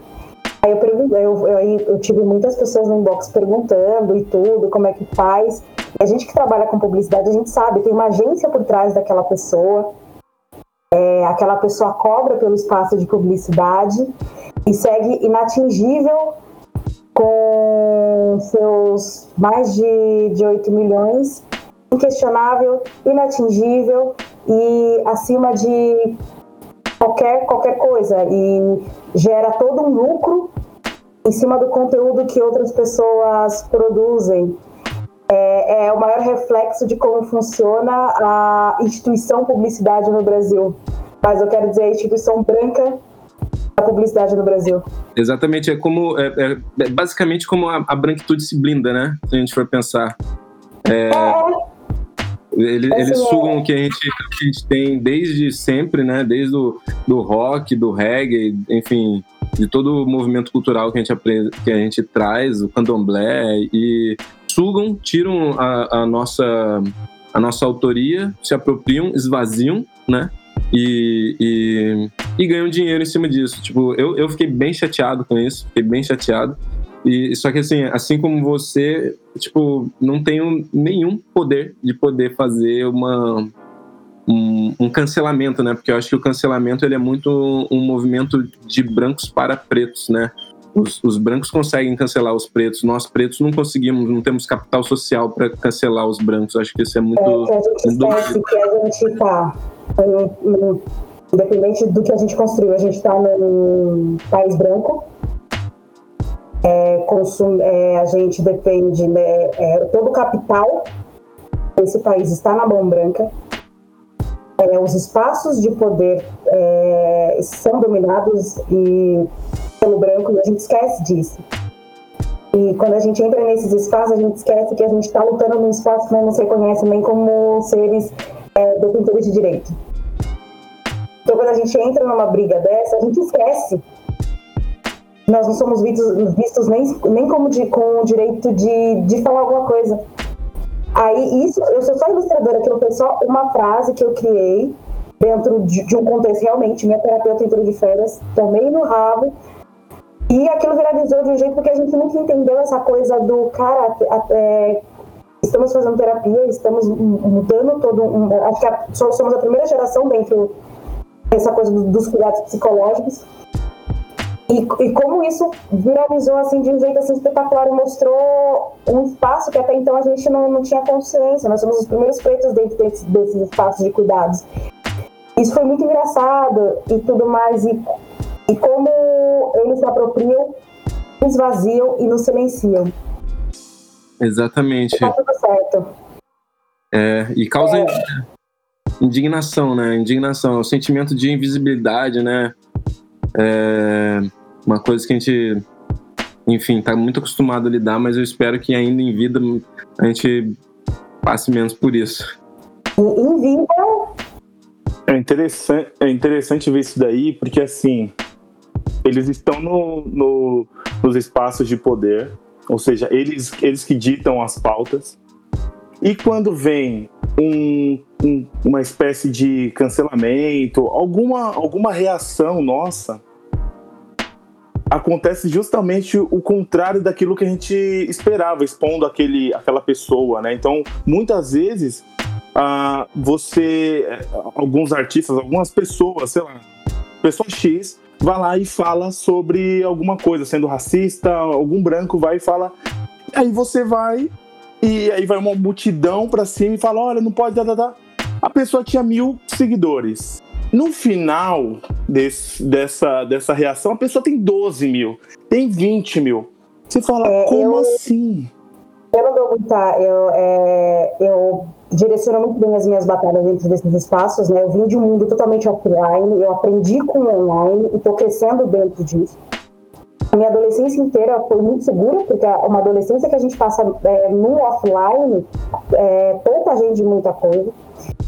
Aí eu, perguntei, eu, eu, eu, tive muitas pessoas no inbox perguntando e tudo, como é que faz. E a gente que trabalha com publicidade, a gente sabe, tem uma agência por trás daquela pessoa é, aquela pessoa cobra pelo espaço de publicidade e segue inatingível com seus mais de, de 8 milhões, inquestionável, inatingível e acima de qualquer, qualquer coisa e gera todo um lucro em cima do conteúdo que outras pessoas produzem é, é, o maior reflexo de como funciona a instituição publicidade no Brasil. Mas eu quero dizer a instituição branca da publicidade no Brasil. Exatamente, é como é, é, é basicamente como a, a, branquitude se blinda, né? Se a gente for pensar. É, ele, assim, eles sugam o que, a gente, que a gente tem desde sempre, né? Desde o do rock, do reggae, enfim, de todo o movimento cultural que a gente, aprende, que a gente traz, o candomblé, e sugam, tiram a, a, nossa, a nossa autoria, se apropriam, esvaziam, né? E, e, e, ganham dinheiro em cima disso. Tipo, eu, eu fiquei bem chateado com isso, fiquei bem chateado. E só que assim, assim como você, tipo, não tenho nenhum poder de poder fazer uma um, um, cancelamento, né? Porque eu acho que o cancelamento ele é muito um movimento de brancos para pretos, né? Os, os, brancos conseguem cancelar os pretos, nós pretos não conseguimos, não temos capital social para cancelar os brancos. Acho que isso é muito. É, que a gente esquece que a gente está, independente do que a gente construiu, a gente está num país branco. É, consum, é, a gente depende, né, é, todo o capital desse país está na mão branca. É, os espaços de poder é, são dominados e pelo branco e a gente esquece disso. E quando a gente entra nesses espaços, a gente esquece que a gente está lutando num espaço que não nos reconhece nem como seres é, detentores de direito. Então, quando a gente entra numa briga dessa, a gente esquece. Nós não somos vistos, vistos nem, nem como de, com o direito de, de falar alguma coisa. Aí, isso, eu sou só ilustradora, aquilo foi só uma frase que eu criei dentro de, de um contexto. Realmente, minha terapeuta entrou de férias, tomei no rabo, e aquilo viralizou de um jeito porque a gente nunca entendeu essa coisa do cara. É, estamos fazendo terapia, estamos mudando todo. Um, acho que a, somos a primeira geração dentro dessa coisa dos cuidados psicológicos. E, e, como isso viralizou assim de um jeito assim espetacular e mostrou um espaço que até então a gente não, não tinha consciência. Nós somos os primeiros pretos dentro desses, desses espaços de cuidados. Isso foi muito engraçado e tudo mais. E e como eles se apropriam, esvaziam e nos silenciam. Exatamente. Tá tudo certo. É, e causa indignação, né? Indignação, o sentimento de invisibilidade, né? É uma coisa que a gente, enfim, tá muito acostumado a lidar, mas eu espero que ainda em vida a gente passe menos por isso. Em vida. É interessante, é interessante ver isso daí, porque assim, eles estão no, no, nos espaços de poder, ou seja, eles, eles que ditam as pautas. E quando vem um, um, uma espécie de cancelamento, alguma, alguma reação nossa, acontece justamente o contrário daquilo que a gente esperava, expondo aquele, aquela pessoa, né? Então, muitas vezes, ah, você, alguns artistas, algumas pessoas, sei lá, pessoa X vai lá e fala sobre alguma coisa, sendo racista, algum branco vai e fala. Aí você vai e aí vai uma multidão pra cima e fala: olha, não pode dar, dar, dar. A pessoa tinha mil seguidores. No final desse, dessa, dessa reação, a pessoa tem 12 mil, tem 20 mil. Você fala, é, como eu, assim? Eu não vou muita, eu, é, eu direciono muito bem as minhas batalhas dentro desses espaços, né? Eu vim de um mundo totalmente offline, eu aprendi com o online e estou crescendo dentro disso. A minha adolescência inteira foi muito segura, porque é uma adolescência que a gente passa é, no offline, é, pouca gente muita coisa.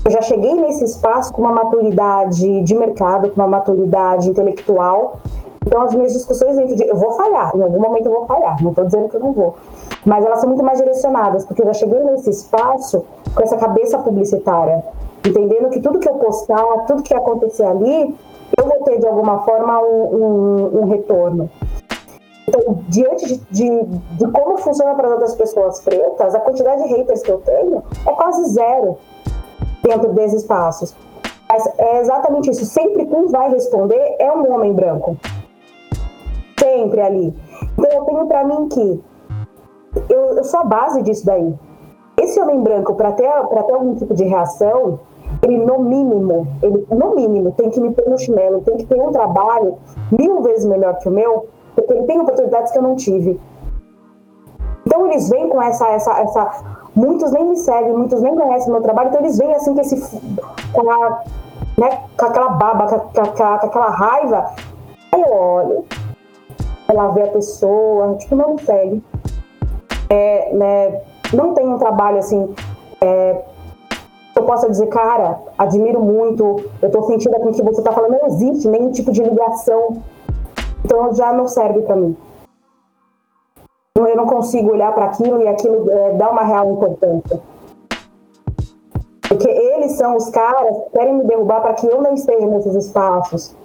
Eu já cheguei nesse espaço com uma maturidade de mercado, com uma maturidade intelectual. Então, as minhas discussões dentro de. Eu vou falhar, em algum momento eu vou falhar, não estou dizendo que eu não vou. Mas elas são muito mais direcionadas, porque eu já cheguei nesse espaço com essa cabeça publicitária, entendendo que tudo que eu postar, tudo que acontecer ali, eu vou ter de alguma forma um, um, um retorno. Então, diante de, de, de como funciona para outras pessoas pretas, a quantidade de haters que eu tenho é quase zero dentro desses espaços. Mas é exatamente isso. Sempre quem vai responder é um homem branco. Sempre ali. Então eu tenho para mim que eu, eu sou a base disso daí. Esse homem branco, para ter, ter algum tipo de reação, ele no mínimo, ele no mínimo tem que me pôr no chinelo, tem que ter um trabalho mil vezes melhor que o meu, porque ele tem oportunidades que eu não tive. Então eles vêm com essa, essa, essa. Muitos nem me seguem, muitos nem conhecem meu trabalho, então eles vêm assim com esse. com, a, né, com aquela baba, com, com, com, aquela raiva. Aí eu olho, ela vê a pessoa, tipo, não me segue. É, né, não tem um trabalho assim. É, eu posso dizer, cara, admiro muito, eu tô sentindo com o que você tá falando, não existe nenhum tipo de ligação. Então já não serve para mim. Eu não consigo olhar para aquilo e aquilo é, dá uma real importância. Porque eles são os caras que querem me derrubar para que eu não esteja nesses espaços.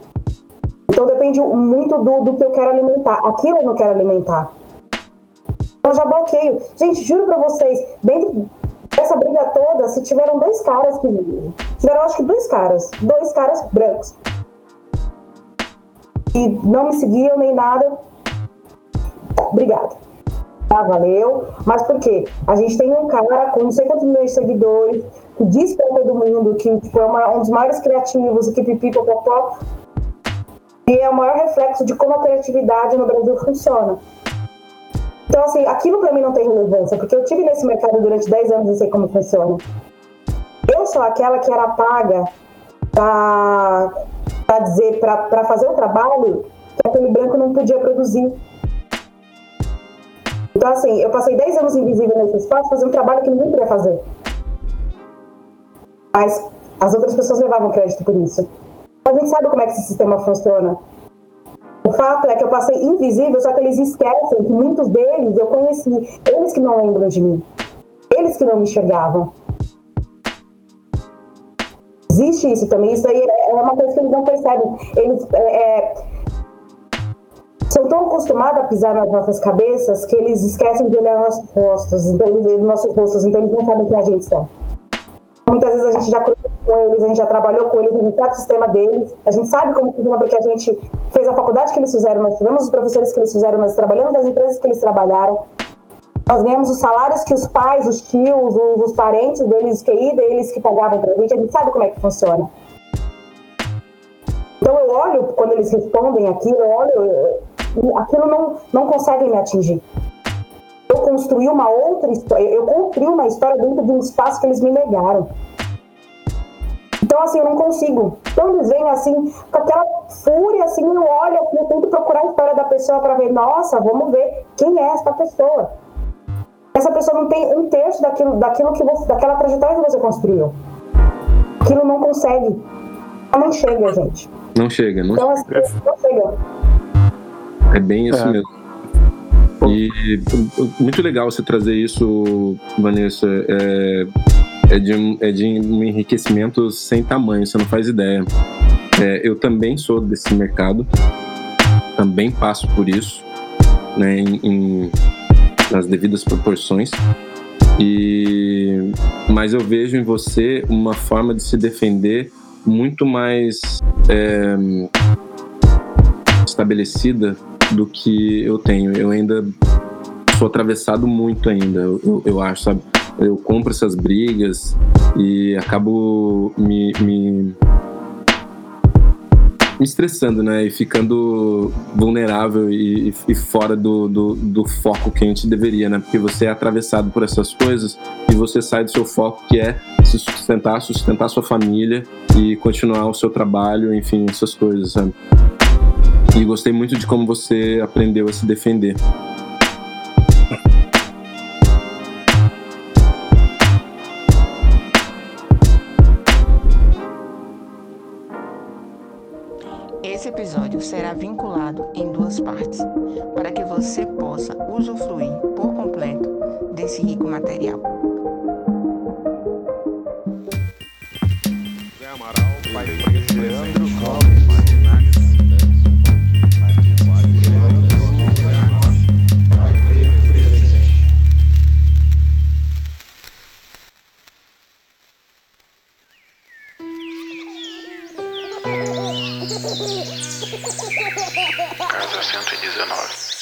Então depende muito do, do que eu quero alimentar. Aquilo eu não quero alimentar. Eu já bloqueio. Gente, juro para vocês, dentro dessa briga toda, se tiveram dois caras que. Tiveram acho que dois caras. Dois caras brancos. E não me seguiam nem nada. Obrigada. Tá, valeu. Mas por quê? A gente tem um cara com não sei quantos de seguidores, que diz pra todo mundo que tipo, é uma, um dos maiores criativos, que pipipopopó. E é o maior reflexo de como a criatividade no Brasil funciona. Então, assim, aquilo para mim não tem relevância, porque eu tive nesse mercado durante 10 anos e sei como funciona. Eu sou aquela que era paga para dizer, para fazer o trabalho que aquele branco não podia produzir. Então, assim, eu passei 10 anos invisível nesse espaço fazendo um trabalho que ninguém queria fazer. Mas as outras pessoas levavam crédito por isso. A gente sabe como é que esse sistema funciona. O fato é que eu passei invisível, só que eles esquecem que muitos deles eu conheci. Eles que não lembram de mim. Eles que não me enxergavam. Existe isso também. Isso aí é uma coisa que eles não percebem. Eles é, é, são tão acostumados a pisar nas nossas cabeças que eles esquecem de olhar nossos rostos, então, eles, nossos rostos, então eles não sabem quem a gente são. Muitas vezes a gente já cruzou com eles, a gente já trabalhou com eles, a gente sabe o sistema deles, a gente sabe como funciona porque a gente fez a faculdade que eles fizeram, nós tivemos os professores que eles fizeram, nós trabalhamos nas empresas que eles trabalharam, nós ganhamos os salários que os pais, os tios, os, parentes deles que iam, eles que pagavam pra gente, a gente sabe como é que funciona. Então eu olho, quando eles respondem aquilo, eu olho, aquilo não, não consegue me atingir. Eu construí uma outra história, eu construí uma história dentro de um espaço que eles me negaram. Então, assim, eu não consigo. Então, eles vêm assim, com aquela fúria, assim, eu olho, eu tento procurar a história da pessoa para ver, nossa, vamos ver quem é essa pessoa. Essa pessoa não tem um terço daquilo, daquilo que você, daquela trajetória que você construiu. Aquilo não consegue. Não chega, gente. Não chega, não, então, assim, não chega. É bem isso é. mesmo. E muito legal você trazer isso, Vanessa. É, é, de, é de um enriquecimento sem tamanho, você não faz ideia. É, eu também sou desse mercado, também passo por isso, né, em, em, nas devidas proporções. E, mas eu vejo em você uma forma de se defender muito mais é, estabelecida do que eu tenho. Eu ainda sou atravessado muito ainda, eu, eu acho, sabe? Eu compro essas brigas e acabo me, me, me estressando, né? E ficando vulnerável e, e fora do, do, do, foco que a gente deveria, né? Porque você é atravessado por essas coisas e você sai do seu foco, que é se sustentar, sustentar sua família e continuar o seu trabalho, enfim, essas coisas, sabe? E gostei muito de como você aprendeu a se defender. Episódio será vinculado em duas partes, para que você possa usufruir por completo desse rico material. Zé Amaral, pai Leandro Casa 119.